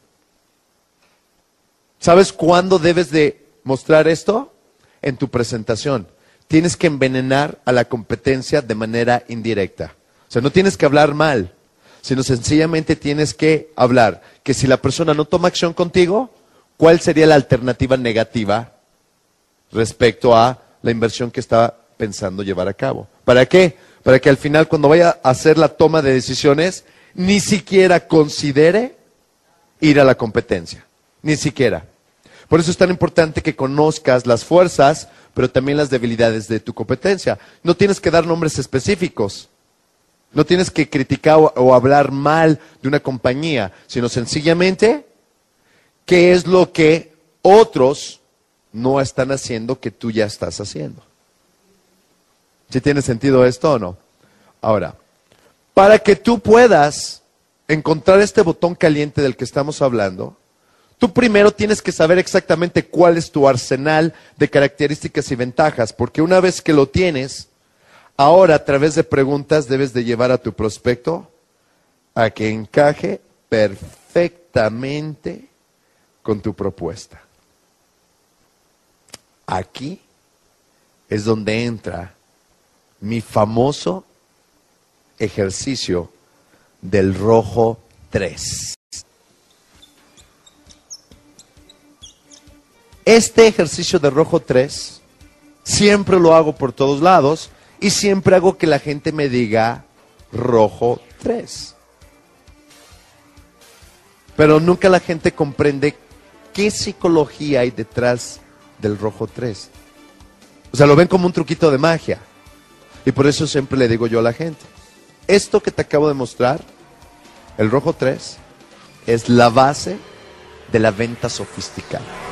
A: ¿Sabes cuándo debes de mostrar esto? En tu presentación. Tienes que envenenar a la competencia de manera indirecta. O sea, no tienes que hablar mal, sino sencillamente tienes que hablar que si la persona no toma acción contigo, ¿cuál sería la alternativa negativa respecto a la inversión que está pensando llevar a cabo. ¿Para qué? para que al final cuando vaya a hacer la toma de decisiones, ni siquiera considere ir a la competencia. Ni siquiera. Por eso es tan importante que conozcas las fuerzas, pero también las debilidades de tu competencia. No tienes que dar nombres específicos. No tienes que criticar o, hablar mal de una compañía, sino sencillamente qué es lo que otros no están haciendo que tú ya estás haciendo. ¿Sí tiene sentido esto o no? Ahora, para que tú puedas encontrar este botón caliente del que estamos hablando, tú primero tienes que saber exactamente cuál es tu arsenal de características y ventajas, porque una vez que lo tienes, ahora a través de preguntas debes de llevar a tu prospecto a que encaje perfectamente con tu propuesta. Aquí es donde entra mi famoso ejercicio del rojo 3. Este ejercicio de rojo 3 siempre lo hago por todos lados y siempre hago que la gente me diga rojo 3. Pero nunca la gente comprende qué psicología hay detrás del rojo 3. O sea, lo ven como un truquito de magia. Y por eso siempre le digo yo a la gente, esto que te acabo de mostrar, el rojo 3, es la base de la venta sofisticada.